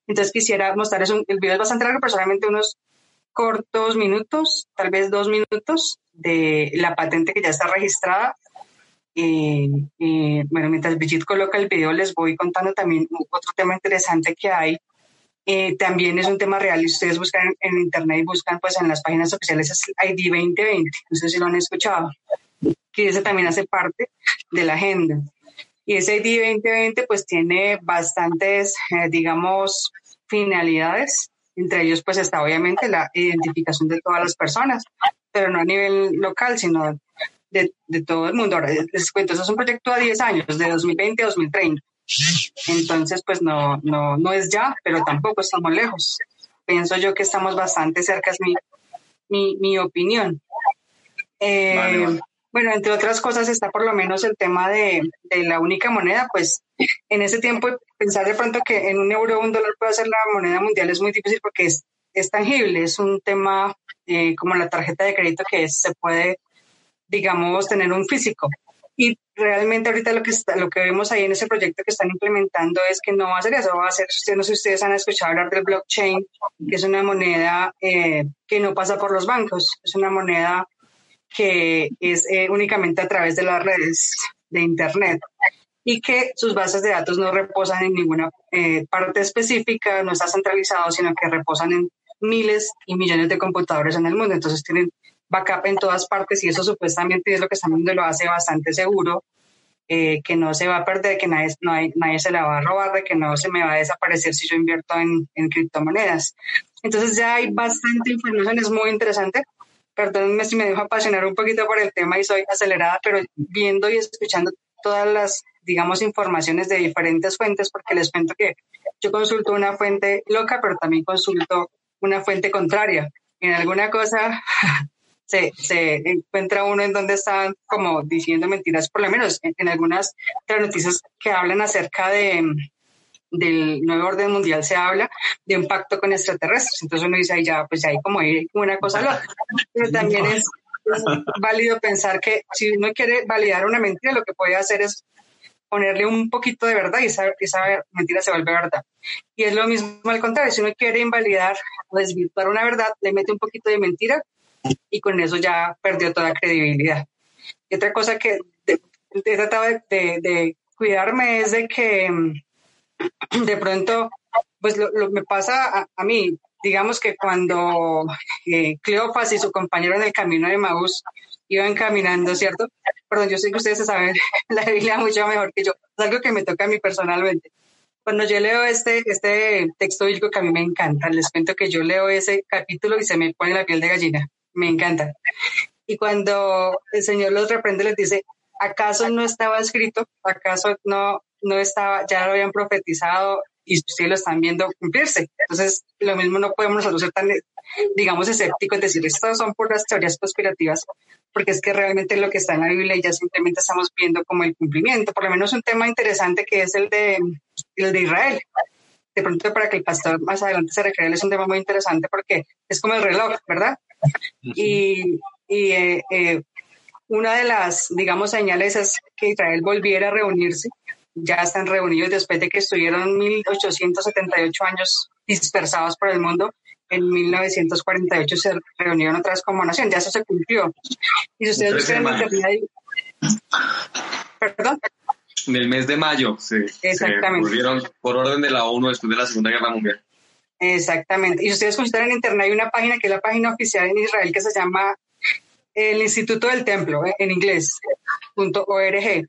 Entonces quisiera mostrarles un, el video es bastante largo, pero solamente unos cortos minutos, tal vez dos minutos de la patente que ya está registrada. Y, bueno, mientras Brigitte coloca el video, les voy contando también otro tema interesante que hay. Eh, también es un tema real y ustedes buscan en, internet y buscan pues en las páginas oficiales es ID 2020, no sé si lo han escuchado, que ese también hace parte de la agenda. Y ese ID 2020 pues tiene bastantes, eh, digamos, finalidades. Entre ellos pues está obviamente la identificación de todas las personas, pero no a nivel local, sino de, de todo el mundo. Ahora les cuento, eso es un proyecto a 10 años, de 2020 a 2030. Entonces pues no, no, no es ya, pero tampoco estamos lejos. Pienso yo que estamos bastante cerca, es mi, mi, mi opinión. Eh, bueno, entre otras cosas está por lo menos el tema de, de, la única moneda, pues en ese tiempo pensar de pronto que en un euro o un dólar puede ser la moneda mundial es muy difícil porque es, es tangible, es un tema eh, como la tarjeta de crédito que se puede, digamos, tener un físico. Y realmente ahorita lo que está, lo que vemos ahí en ese proyecto que están implementando es que no va a ser eso, va a ser, no sé si ustedes han escuchado hablar del blockchain, que es una moneda eh, que no pasa por los bancos, es una moneda que es eh, únicamente a través de las redes de Internet y que sus bases de datos no reposan en ninguna eh, parte específica, no está centralizado, sino que reposan en miles y millones de computadores en el mundo. Entonces tienen backup en todas partes y eso supuestamente es lo que están viendo lo hace bastante seguro, eh, que no se va a perder, que nadie, no hay, nadie se la va a robar, de que no se me va a desaparecer si yo invierto en, en criptomonedas. Entonces ya hay bastante información, es muy interesante perdónenme si me dejo apasionar un poquito por el tema y soy acelerada, pero viendo y escuchando todas las, digamos, informaciones de diferentes fuentes, porque les cuento que yo consulto una fuente loca, pero también consulto una fuente contraria. En alguna cosa *laughs* se, se encuentra uno en donde están como diciendo mentiras, por lo menos en, en algunas de las noticias que hablan acerca de, del nuevo orden mundial se habla de un pacto con extraterrestres. Entonces uno dice, ahí ya, pues hay como una cosa loca. Pero también es, válido pensar que si uno quiere validar una mentira, lo que puede hacer es ponerle un poquito de verdad y esa, esa mentira se vuelve verdad. Y es lo mismo al contrario, si uno quiere invalidar o desvirtuar una verdad, le mete un poquito de mentira y con eso ya perdió toda credibilidad. Y otra cosa que he tratado de, de, de cuidarme es de que *clears throat* de pronto, pues lo, lo me pasa a, a, mí, digamos que cuando eh, y su compañero en el camino de Maús iban caminando, ¿cierto? perdón, yo sé que ustedes saben *laughs* la Biblia mucho mejor que yo, es algo que me toca a mí personalmente. Cuando yo leo este, este texto bíblico que a mí me encanta, les cuento que yo leo ese capítulo y se me pone la piel de gallina, me encanta. Y cuando el Señor los reprende, les dice, ¿acaso no estaba escrito? ¿Acaso no, no estaba, ya lo habían profetizado y ustedes lo están viendo cumplirse? Entonces, lo mismo no podemos nosotros ser tan, digamos, escépticos, es decir, estas son puras teorías conspirativas, porque es que realmente lo que está en la Biblia ya simplemente estamos viendo como el cumplimiento. Por lo menos un tema interesante que es el de, de Israel. De pronto, para que el pastor más adelante se requiera, es un tema muy interesante porque es como el reloj, ¿verdad? Y, y eh, eh, una de las, digamos, señales es que Israel volviera a reunirse. Ya están reunidos después de que estuvieron 1878 años dispersados por el mundo. En 1948 se reunieron otra vez como nación. Ya eso se cumplió. Y si ustedes buscan en perdón. En el mes de mayo sí, Exactamente. se volvieron por orden de la ONU después de la Segunda Guerra Mundial. Exactamente. Y ustedes consultan en internet, hay una página que es la página oficial en Israel que se llama el Instituto del Templo, eh, en inglés, .org.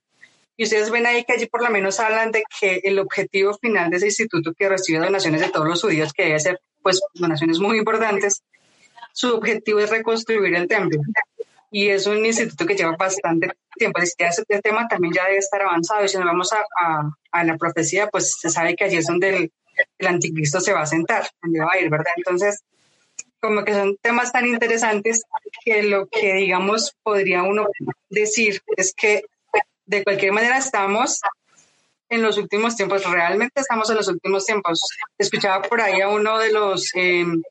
Y ustedes ven ahí que allí por lo menos hablan de que el objetivo final de ese instituto que recibe donaciones de todos los judíos, que debe ser pues donaciones muy importantes, su objetivo es reconstruir el templo. Y es un instituto que lleva bastante tiempo. Este, este tema también ya debe estar avanzado. Y si nos vamos a, a, la profecía, pues se sabe que allí es donde el, el anticristo se va a sentar, donde va a ir, ¿verdad? Entonces, como que son temas tan interesantes que lo que, digamos, podría uno decir es que de cualquier manera estamos en los últimos tiempos, realmente estamos en los últimos tiempos. Escuchaba por ahí a uno de los em,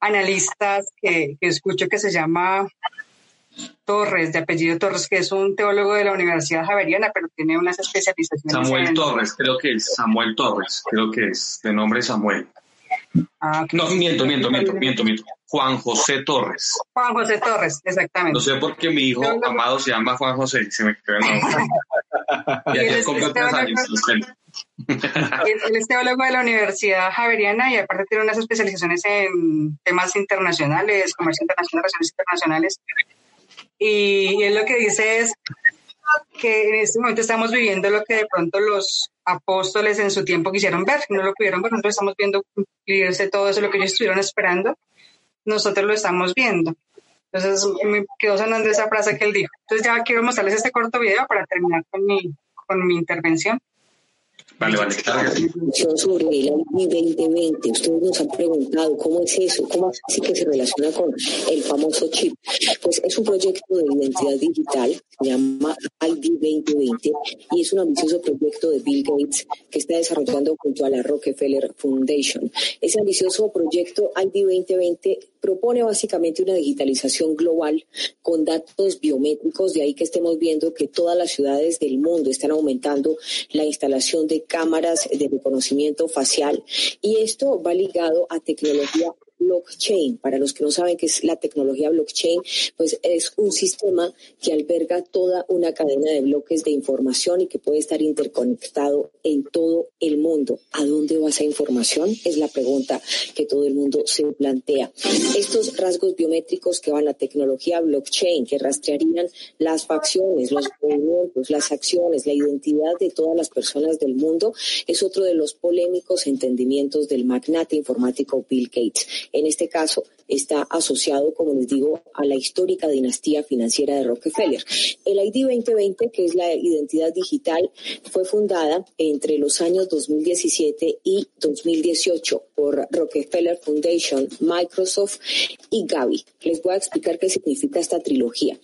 analistas que, que, escucho que se llama Torres, de apellido Torres, que es un teólogo de la Universidad Javeriana, pero tiene unas especializaciones. Samuel Torres, creo que es Samuel Torres, creo que es de nombre Samuel. Ah, no, miento, miento, miento, *laughs* miento, miento. Juan José Torres. Juan José Torres, exactamente. No sé por qué mi hijo amado se llama Juan José, se me quedó *laughs* Y *laughs* él es, teólogo de la Universidad Javeriana y aparte tiene unas especializaciones en temas internacionales, comercio internacional, relaciones internacionales. Y él lo que dice es que en este momento estamos viviendo lo que de pronto los apóstoles en su tiempo quisieron ver, no lo pudieron ver, nosotros estamos viendo cumplirse todo eso, lo que ellos estuvieron esperando, nosotros lo estamos viendo. Entonces me quedó sonando esa frase que él dijo. Entonces ya quiero mostrarles este corto video para terminar con mi, con mi intervención. Vale, vale. Sobre el ID 2020, ustedes nos han preguntado cómo es eso, cómo así que se relaciona con el famoso chip. Pues es un proyecto de identidad digital, se llama ID 2020 y es un ambicioso proyecto de Bill Gates que está desarrollando junto a la Rockefeller Foundation. Ese ambicioso proyecto ID 2020 propone básicamente una digitalización global con datos biométricos, de ahí que estemos viendo que todas las ciudades del mundo están aumentando la instalación de cámaras de reconocimiento facial. Y esto va ligado a tecnología blockchain. Para los que no saben qué es la tecnología blockchain, pues es un sistema que alberga toda una cadena de bloques de información y que puede estar interconectado en todo el mundo. ¿A dónde va esa información? Es la pregunta que todo el mundo se plantea. Estos rasgos biométricos que van a tecnología blockchain, que rastrearían las facciones, los movimientos, las acciones, la identidad de todas las personas del mundo, es otro de los polémicos entendimientos del magnate informático Bill Gates. En este caso, está asociado, como les digo, a la histórica dinastía financiera de Rockefeller. El ID 2020, que es la identidad digital, fue fundada entre los años 2017 y 2018 por Rockefeller Foundation, Microsoft y Gavi. Les voy a explicar qué significa esta trilogía.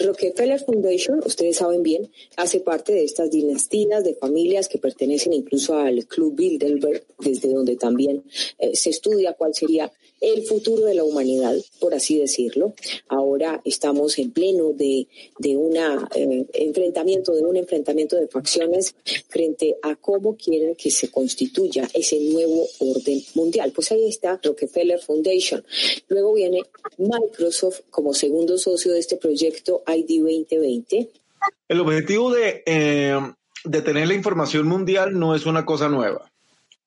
Rockefeller Foundation, ustedes saben bien, hace parte de estas dinastías de familias que pertenecen incluso al Club Bilderberg, desde donde también eh, se estudia cuál sería el futuro de la humanidad, por así decirlo. Ahora estamos en pleno de, de un eh, enfrentamiento, de un enfrentamiento de facciones frente a cómo quieren que se constituya ese nuevo orden mundial. Pues ahí está Rockefeller Foundation. Luego viene Microsoft como segundo socio de este proyecto ID 2020. El objetivo de, eh, de tener la información mundial no es una cosa nueva.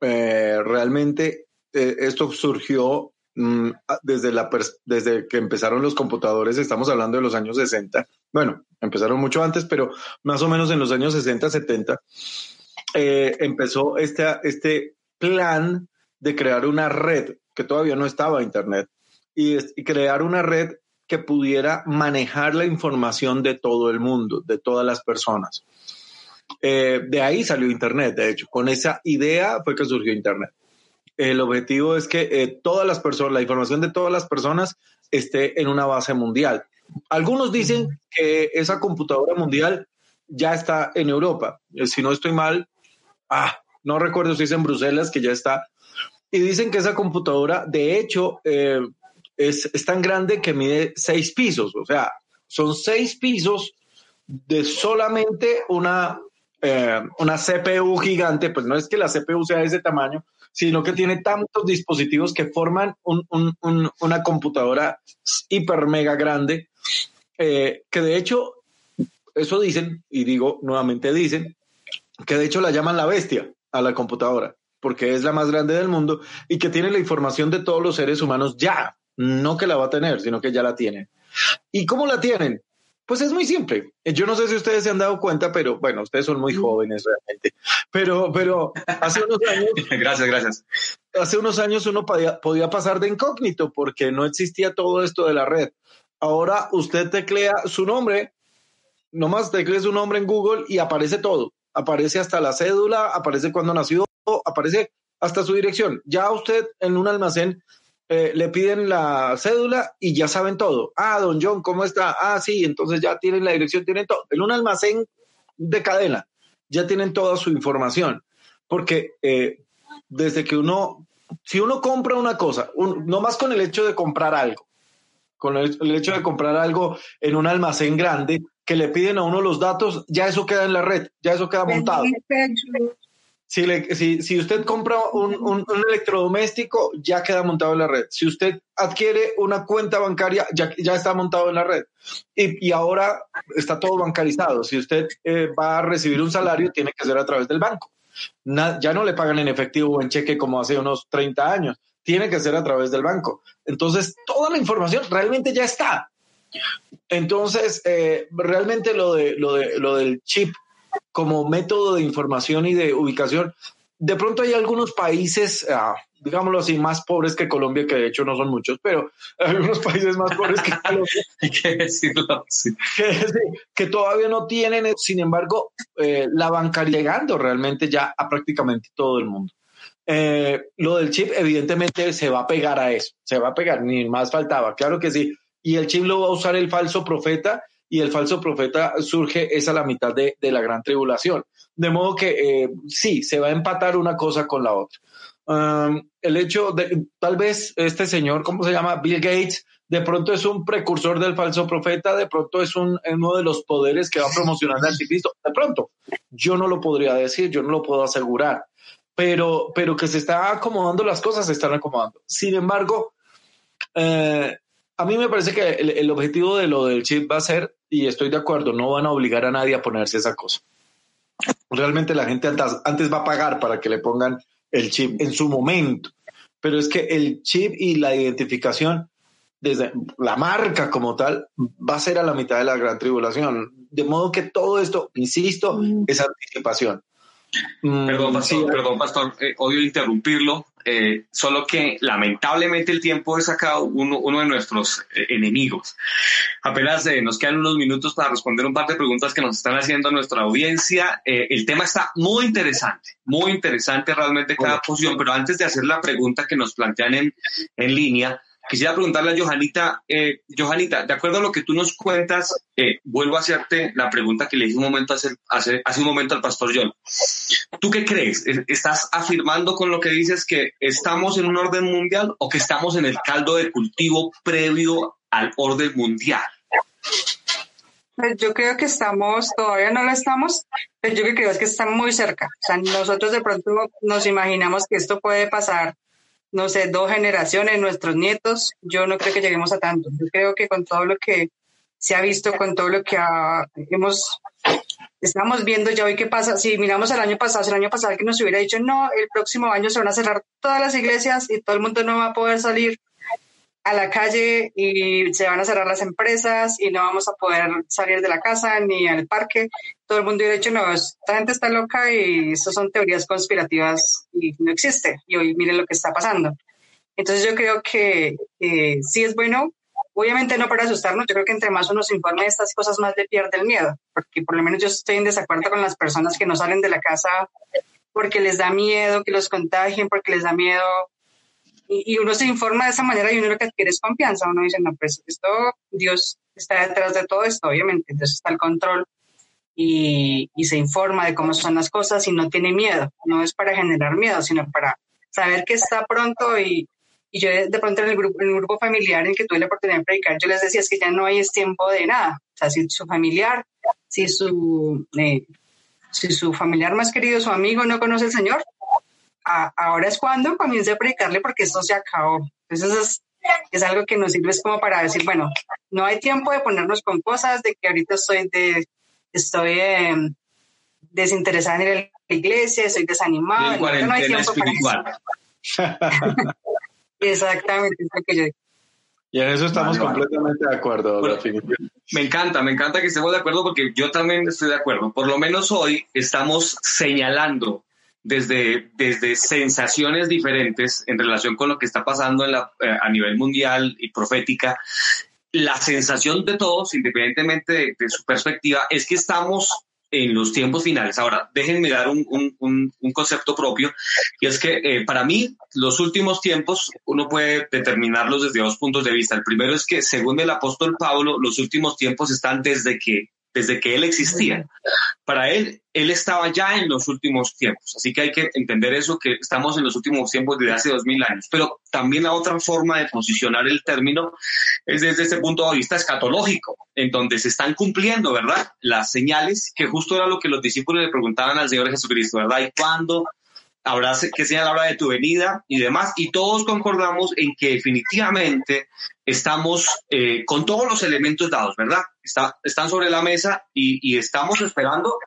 Eh, realmente esto surgió desde, la desde que empezaron los computadores, estamos hablando de los años 60, bueno, empezaron mucho antes, pero más o menos en los años 60, 70, eh, empezó este, este plan de crear una red que todavía no estaba Internet y, y crear una red que pudiera manejar la información de todo el mundo, de todas las personas. Eh, de ahí salió Internet, de hecho, con esa idea fue que surgió Internet. El objetivo es que eh, todas las personas, la información de todas las personas esté en una base mundial. Algunos dicen que esa computadora mundial ya está en Europa. Eh, si no estoy mal, ah, no recuerdo si es en Bruselas que ya está. Y dicen que esa computadora, de hecho, es, es tan grande que mide seis pisos. O sea, son seis pisos de solamente una eh, una CPU gigante, pues no es que la CPU sea de ese tamaño, sino que tiene tantos dispositivos que forman una computadora hiper mega grande, eh, que de hecho, eso dicen, y digo nuevamente dicen, que de hecho la llaman la bestia a la computadora, porque es la más grande del mundo y que tiene la información de todos los seres humanos ya, no que la va a tener, sino que ya la tiene. ¿Y cómo la tienen? Pues es muy simple. Yo no sé si ustedes se han dado cuenta, pero bueno, ustedes son muy jóvenes realmente. Pero, pero hace unos *laughs* años. gracias, gracias. Hace unos años uno podía, podía pasar de incógnito porque no existía todo esto de la red. Ahora usted teclea su nombre, nomás teclea su nombre en Google y aparece todo. Aparece hasta la cédula, aparece cuando nació, aparece hasta su dirección. Ya usted en un almacén eh, le piden la cédula y ya saben todo. Ah, don John, ¿cómo está? Ah, sí, entonces ya tienen la dirección, tienen todo. En un almacén de cadena ya tienen toda su información. Porque eh, desde que uno, si uno compra una cosa, no más con el hecho de comprar algo, con el, el, hecho de comprar algo en un almacén grande, que le piden a uno los datos, ya eso queda en la red, ya eso queda montado. Si, le, si, si, usted compra un, un, un, electrodoméstico, ya queda montado en la red. Si usted adquiere una cuenta bancaria, ya, ya está montado en la red. Y, y ahora está todo bancarizado. Si usted eh, va a recibir un salario, tiene que ser a través del banco. Na, ya no le pagan en efectivo o en cheque como hace unos 30 años. Tiene que ser a través del banco. Entonces, toda la información realmente ya está. Entonces, eh, realmente lo, de, lo, de, lo del chip como método de información y de ubicación. De pronto hay algunos países, ah, digámoslo así, más pobres que Colombia, que de hecho no son muchos, pero *laughs* algunos países más pobres que Colombia. *laughs* hay que decirlo así. Que, que, todavía no tienen, sin embargo, eh, la banca llegando realmente ya a prácticamente todo el mundo. Eh, lo del chip, evidentemente, se va a pegar a eso, se va a pegar, ni más faltaba, claro que sí. Y el chip lo va a usar el falso profeta y el falso profeta surge es a la mitad de, de la gran tribulación. De modo que eh, sí, se va a empatar una cosa con la otra. El hecho de, tal vez este señor, ¿cómo se llama? Bill Gates, de pronto es un precursor del falso profeta, de pronto es un, uno de los poderes que va a promocionar al anticristo. De pronto, yo no lo podría decir, yo no lo puedo asegurar, pero, pero que se está acomodando las cosas, se están acomodando. Sin embargo, eh, a mí me parece que el, el, objetivo de lo del chip va a ser, y estoy de acuerdo, no van a obligar a nadie a ponerse esa cosa. Realmente la gente antes, antes va a pagar para que le pongan el chip en su momento, pero es que el chip y la identificación desde la marca como tal va a ser a la mitad de la gran tribulación. De modo que todo esto, insisto, mm. es anticipación. Perdón, pastor, sí. perdón, pastor, eh, odio interrumpirlo, eh, solo que lamentablemente el tiempo es acá uno, uno de nuestros eh, enemigos. Apenas eh, nos quedan unos minutos para responder un par de preguntas que nos están haciendo nuestra audiencia. Eh, el tema está muy interesante, muy interesante realmente cada posición, pero antes de hacer la pregunta que nos plantean en, en línea, Quisiera preguntarle a Johanita, eh, Johanita, de acuerdo a lo que tú nos cuentas, eh, vuelvo a hacerte la pregunta que le hice un momento hace, un momento al pastor John. ¿Tú qué crees? ¿Estás afirmando con lo que dices que estamos en un orden mundial o que estamos en el caldo de cultivo previo al orden mundial? Pues yo creo que estamos, todavía no lo estamos, pero yo creo que está muy cerca. O sea, nosotros de pronto nos imaginamos que esto puede pasar no sé, dos generaciones, nuestros nietos, yo no creo que lleguemos a tanto. Yo creo que con todo lo que se ha visto, con todo lo que hemos, estamos viendo ya hoy qué pasa, si miramos el año pasado, si el año pasado que nos hubiera dicho, no, el próximo año se van a cerrar todas las iglesias y todo el mundo no va a poder salir, a la calle y se van a cerrar las empresas y no vamos a poder salir de la casa ni al parque. Todo el mundo ha dicho, no, esta gente está loca y eso son teorías conspirativas y no existe. Y hoy miren lo que está pasando. Entonces yo creo que eh, sí es bueno, obviamente no para asustarnos, yo creo que entre más uno se informe de estas cosas, más le pierde el miedo, porque por lo menos yo estoy en desacuerdo con las personas que no salen de la casa porque les da miedo que los contagien, porque les da miedo y, uno se informa de esa manera y uno lo que adquiere es confianza. Uno dice, no, pues esto, Dios está detrás de todo esto, obviamente, Dios está al control y, y, se informa de cómo son las cosas y no tiene miedo. No es para generar miedo, sino para saber que está pronto y, y yo de pronto en el, grupo, en el grupo familiar en que tuve la oportunidad de predicar, yo les decía, es que ya no hay tiempo de nada. O sea, si su familiar, si su, eh, si su familiar más querido, su amigo no conoce al Señor, ahora es cuando comience a predicarle porque esto se acabó. Entonces es, algo que nos sirve como para decir, bueno, no hay tiempo de ponernos con cosas, de que ahorita estoy, de, estoy desinteresada en la iglesia, estoy desanimada. No, hay tiempo para *laughs* Exactamente, es lo que yo digo. Y en eso estamos completamente de acuerdo. me encanta, me encanta que estemos de acuerdo porque yo también estoy de acuerdo. Por lo menos hoy estamos señalando desde, desde sensaciones diferentes en relación con lo que está pasando eh, a nivel mundial y profética. La sensación de todos, independientemente de, su perspectiva, es que estamos en los tiempos finales. Ahora, déjenme dar un, un, un, concepto propio, y es que eh, para mí los últimos tiempos uno puede determinarlos desde dos puntos de vista. El primero es que, según el apóstol Pablo, los últimos tiempos están desde que desde que él existía. Para él, él estaba ya en los últimos tiempos. Así que hay que entender eso, que estamos en los últimos tiempos desde hace dos mil años. Pero también la otra forma de posicionar el término es desde este punto de vista escatológico, en donde se están cumpliendo, ¿verdad? Las señales, que justo era lo que los discípulos le preguntaban al Señor Jesucristo, ¿verdad? ¿Y cuándo habrá que sea la hora de tu venida y demás, y todos concordamos en que definitivamente estamos eh, con todos los elementos dados, ¿verdad? Está, están sobre la mesa y, y estamos esperando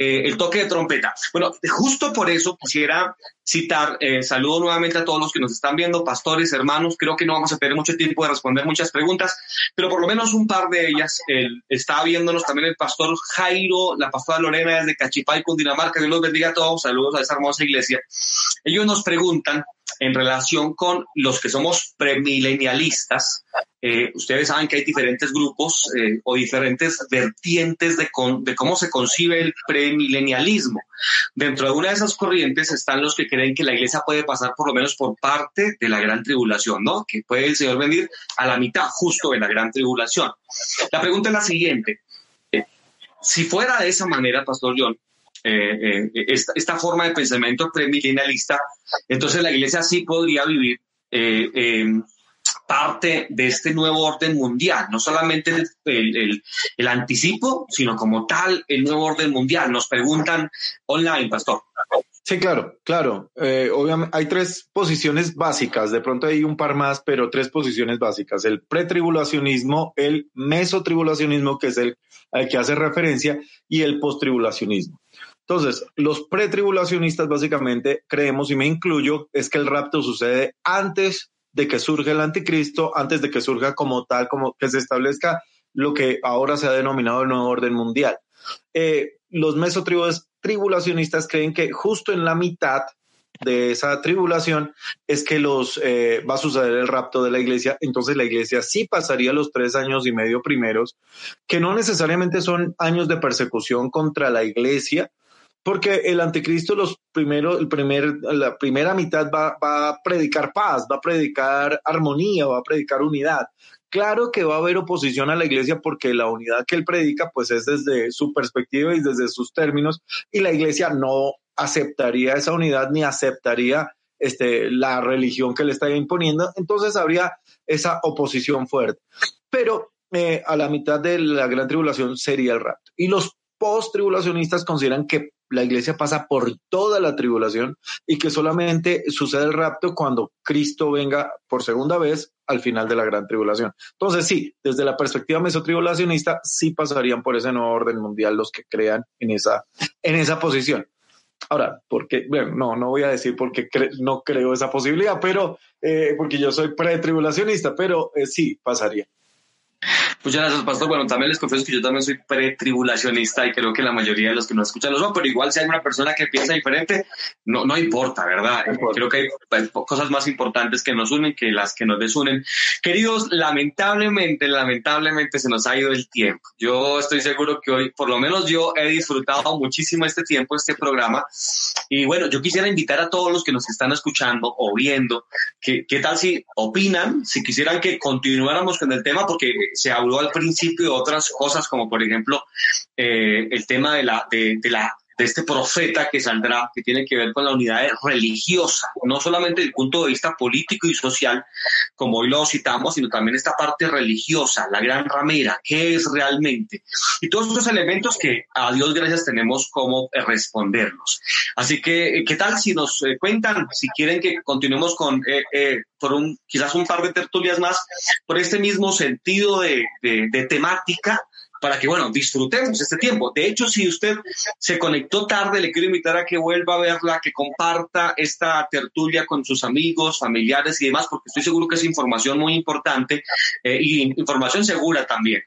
eh, el toque de trompeta. Bueno, justo por eso quisiera citar, eh, saludo nuevamente a todos los que nos están viendo, pastores, hermanos, creo que no vamos a tener mucho tiempo de responder muchas preguntas, pero por lo menos un par de ellas. está viéndonos también el pastor Jairo, la pastora Lorena desde Cachipay, Cundinamarca, Dios los bendiga a todos, saludos a esa hermosa iglesia. Ellos nos preguntan en relación con los que somos premilenialistas, eh, ustedes saben que hay diferentes grupos eh, o diferentes vertientes de, cómo se concibe el premilenialismo. Dentro de una de esas corrientes están los que creen que la iglesia puede pasar por lo menos por parte de la gran tribulación, ¿no? Que puede el Señor venir a la mitad justo de la gran tribulación. La pregunta es la siguiente. Eh, si fuera de esa manera, Pastor John, esta, esta, forma de pensamiento premilenialista, entonces la iglesia sí podría vivir parte de este nuevo orden mundial, no solamente el, el, anticipo, sino como tal el nuevo orden mundial. Nos preguntan online, pastor. Sí, claro, claro. Eh, obviamente hay tres posiciones básicas, de pronto hay un par más, pero tres posiciones básicas. El pretribulacionismo, el mesotribulacionismo, que es el al que hace referencia, y el postribulacionismo. Entonces, los pretribulacionistas básicamente creemos, y me incluyo, es que el rapto sucede antes de que surge el anticristo, antes de que surja como tal, como que se establezca lo que ahora se ha denominado el nuevo orden mundial. Eh, los mesotribulacionistas creen que justo en la mitad de esa tribulación es que los eh, va a suceder el rapto de la iglesia, entonces la iglesia sí pasaría los tres años y medio primeros, que no necesariamente son años de persecución contra la iglesia, porque el anticristo los primeros, el primer, la primera mitad va, va, a predicar paz, va a predicar armonía, va a predicar unidad. Claro que va a haber oposición a la iglesia porque la unidad que él predica pues es desde su perspectiva y desde sus términos y la iglesia no aceptaría esa unidad ni aceptaría este, la religión que le está imponiendo, entonces habría esa oposición fuerte. Pero eh, a la mitad de la gran tribulación sería el rapto. Y los post-tribulacionistas consideran que la iglesia pasa por toda la tribulación y que solamente sucede el rapto cuando Cristo venga por segunda vez al final de la gran tribulación. Entonces, sí, desde la perspectiva mesotribulacionista, sí pasarían por ese nuevo orden mundial los que crean en esa, en esa posición. Ahora, porque, bueno, no, no voy a decir porque no creo esa posibilidad, pero eh, porque yo soy pretribulacionista, pero eh, sí pasaría. Muchas gracias, pastor. Bueno, también les confieso que yo también soy pretribulacionista y creo que la mayoría de los que nos escuchan lo son, pero igual si hay una persona que piensa diferente, no, no importa, ¿verdad? Creo que hay pues, cosas más importantes que nos unen que las que nos desunen. Queridos, lamentablemente, lamentablemente se nos ha ido el tiempo. Yo estoy seguro que hoy, por lo menos yo he disfrutado muchísimo este tiempo, este programa. Y bueno, yo quisiera invitar a todos los que nos están escuchando o viendo, que, ¿qué tal si opinan, si quisieran que continuáramos con el tema? Porque se habló al principio de otras cosas, como por ejemplo eh, el tema de la, de, de la de este profeta que saldrá, que tiene que ver con la unidad religiosa, no solamente desde el punto de vista político y social, como hoy lo citamos, sino también esta parte religiosa, la gran ramera, qué es realmente. Y todos estos elementos que a Dios gracias tenemos como respondernos. Así que, ¿qué tal si nos eh, cuentan, si quieren que continuemos con, eh, eh, por un, quizás un par de tertulias más, por este mismo sentido de, de, de temática? Para que, bueno, disfrutemos este tiempo. De hecho, si usted se conectó tarde, le quiero invitar a que vuelva a verla, que comparta esta tertulia con sus amigos, familiares y demás, porque estoy seguro que es información muy importante eh, y información segura también.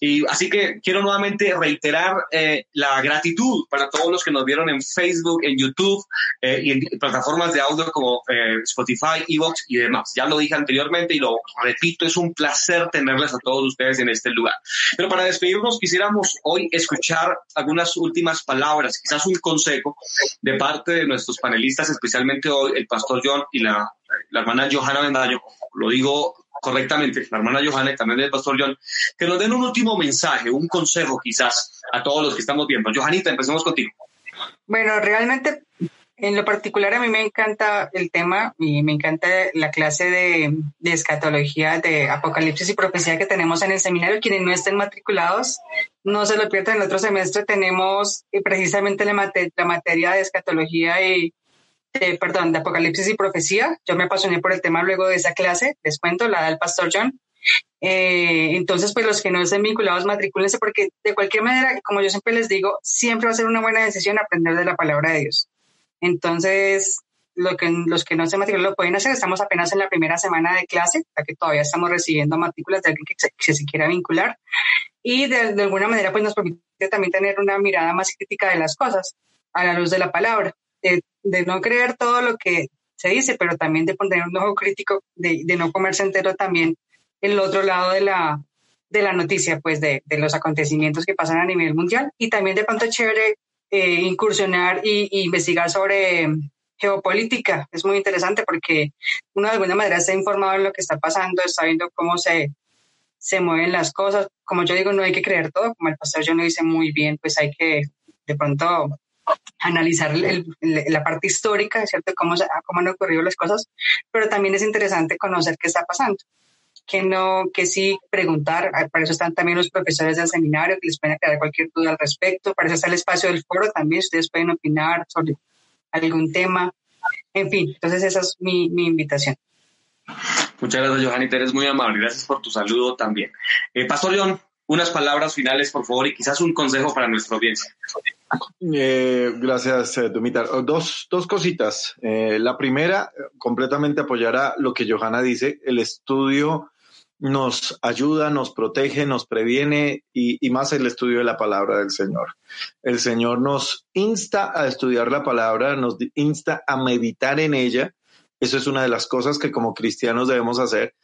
Y así que quiero nuevamente reiterar eh, la gratitud para todos los que nos vieron en Facebook, en YouTube eh, y en plataformas de audio como Spotify, Evox y demás. Ya lo dije anteriormente y lo repito, es un placer tenerles a todos ustedes en este lugar. Pero para despedir quisiéramos hoy escuchar algunas últimas palabras, quizás un consejo de parte de nuestros panelistas, especialmente hoy el pastor John y la, la hermana Johanna Bendaño, lo digo correctamente, la hermana Johanna y también el pastor John, que nos den un último mensaje, un consejo quizás a todos los que estamos viendo. Johanita, empecemos contigo. Bueno, realmente en lo particular, a mí me encanta el tema y me encanta la clase de, escatología, de apocalipsis y profecía que tenemos en el seminario. Quienes no estén matriculados, no se lo pierdan. En el otro semestre tenemos eh, precisamente la, materia de escatología y, perdón, de apocalipsis y profecía. Yo me apasioné por el tema luego de esa clase, les cuento, la del pastor John. Eh, entonces, pues los que no estén vinculados, matricúlense porque de cualquier manera, como yo siempre les digo, siempre va a ser una buena decisión aprender de la palabra de Dios. Entonces, lo que, los que no se matriculan lo pueden hacer. Estamos apenas en la primera semana de clase, ya que todavía estamos recibiendo matrículas de alguien que se, quiera vincular. Y de, alguna manera, pues nos permite también tener una mirada más crítica de las cosas a la luz de la palabra, de, no creer todo lo que se dice, pero también de poner un ojo crítico, de, no comerse entero también el otro lado de la, de la noticia, pues de, de los acontecimientos que pasan a nivel mundial. Y también de pronto chévere eh, incursionar e investigar sobre geopolítica. Es muy interesante porque uno de alguna manera está informado en lo que está pasando, está viendo cómo se, se mueven las cosas. Como yo digo, no hay que creer todo, como el pastor yo lo dice muy bien, pues hay que de pronto analizar la parte histórica, ¿cierto? Cómo, cómo han ocurrido las cosas, pero también es interesante conocer qué está pasando que no, que sí preguntar. Ah, para eso están también los profesores del seminario que les pueden aclarar cualquier duda al respecto. Para eso está el espacio del foro también. Ustedes pueden opinar sobre algún tema. En fin, entonces esa es mi, mi invitación. Muchas gracias, Johanita. Eres muy amable. Gracias por tu saludo también. Eh, Pastor León, unas palabras finales, por favor, y quizás un consejo para nuestra audiencia. Eh, gracias, eh, oh, Dos, dos cositas. Eh, la primera, completamente apoyará lo que Johanna dice. El estudio nos ayuda, nos protege, nos previene y, más el estudio de la palabra del Señor. El Señor nos insta a estudiar la palabra, nos insta a meditar en ella. Eso es una de las cosas que como cristianos debemos hacer.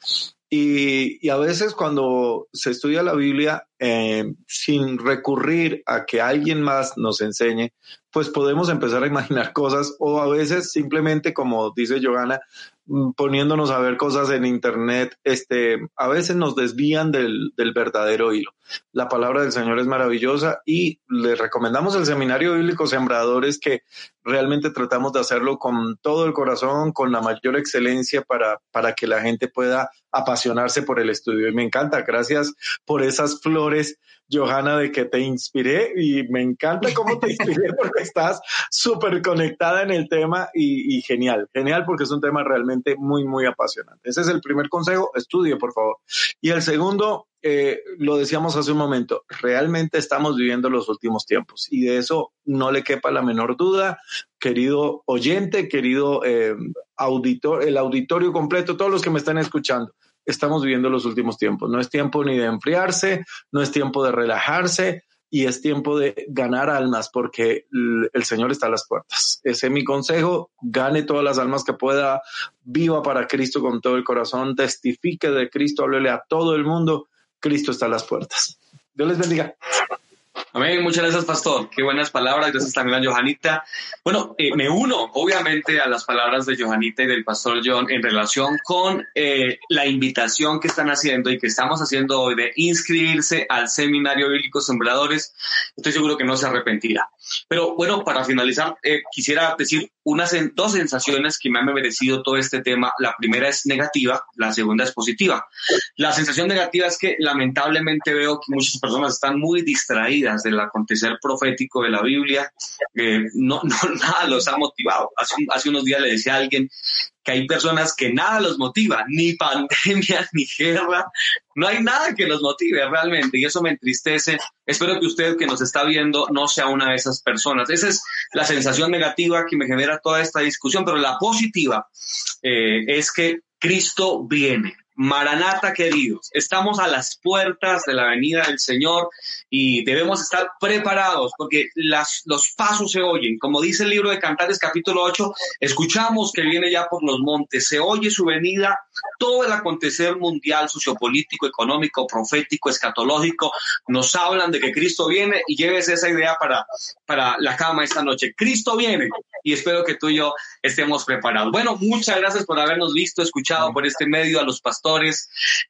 Y a veces cuando se estudia la Biblia eh, sin recurrir a que alguien más nos enseñe, pues podemos empezar a imaginar *laughs* cosas o a veces simplemente, como dice Johanna, Mm, poniéndonos a ver cosas en internet, este, a veces nos desvían del, del, verdadero hilo. La palabra del Señor es maravillosa y le recomendamos el Seminario Bíblico Sembradores que realmente tratamos de hacerlo con todo el corazón, con la mayor excelencia para, para que la gente pueda apasionarse por el estudio. Y me encanta. Gracias por esas flores pastores, Johanna, de que te inspiré y me encanta cómo te inspiré *laughs* porque estás súper conectada en el tema y, y, genial, genial porque es un tema realmente muy, muy apasionante. Ese es el primer consejo, estudie por favor. Y el segundo, eh, lo decíamos hace un momento, realmente estamos viviendo los últimos tiempos y de eso no le quepa la menor duda, querido oyente, querido eh, auditor, el auditorio completo, todos los que me están escuchando estamos viviendo los últimos tiempos. No es tiempo ni de enfriarse, no es tiempo de relajarse y es tiempo de ganar almas porque el Señor está a las puertas. Ese es mi consejo. Gane todas las almas que pueda. Viva para Cristo con todo el corazón. Testifique de Cristo. Háblele a todo el mundo. Cristo está a las puertas. Dios les bendiga. Amén, muchas gracias, pastor. Qué buenas palabras. Gracias también a Johanita. Bueno, eh, me uno, obviamente, a las palabras de Johanita y del pastor John en relación con eh, la invitación que están haciendo y que estamos haciendo hoy de inscribirse al Seminario Bíblico Sembradores. Estoy seguro que no se arrepentirá. Pero bueno, para finalizar, eh, quisiera decir unas dos sensaciones que me han merecido todo este tema. La primera es negativa, la segunda es positiva. La sensación negativa es que lamentablemente veo que muchas personas están muy distraídas del acontecer profético de la Biblia. no, *laughs* no, nada los ha motivado. Hace, hace unos días le decía a alguien que hay personas que nada los motiva, ni pandemia, *laughs* ni guerra, no hay nada que los motive realmente y eso me entristece. Espero que usted que nos está viendo no sea una de esas personas. Esa es la sensación negativa que me genera toda esta discusión, pero la positiva eh, es que Cristo viene. Maranata, queridos, estamos a las puertas de la venida del Señor y debemos estar preparados porque las, los pasos se oyen. Como dice el libro de Cantares capítulo 8, escuchamos que viene ya por los montes, se oye su venida, todo el acontecer mundial, sociopolítico, económico, profético, escatológico, nos hablan de que Cristo viene y lleves esa idea para, para la cama esta noche. Cristo viene y espero que tú y yo estemos preparados. Bueno, muchas gracias por habernos visto, escuchado por este medio a los pastores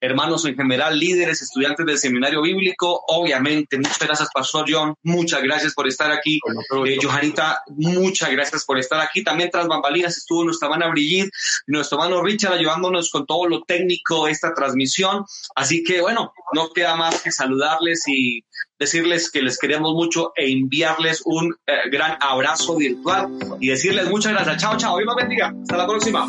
hermanos en general, líderes, estudiantes del seminario bíblico. Obviamente, muchas gracias, Pastor John. Muchas gracias por estar aquí. Eh, Johanita, muchas gracias por estar aquí. También tras bambalinas estuvo nuestra hermana Brigitte nuestro hermano Richard ayudándonos con todo lo técnico de esta transmisión. Así que, bueno, no queda más que saludarles y decirles que les queremos mucho e enviarles un eh, gran abrazo virtual y decirles muchas gracias. Chao, chao. Dios los bendiga. Hasta la próxima.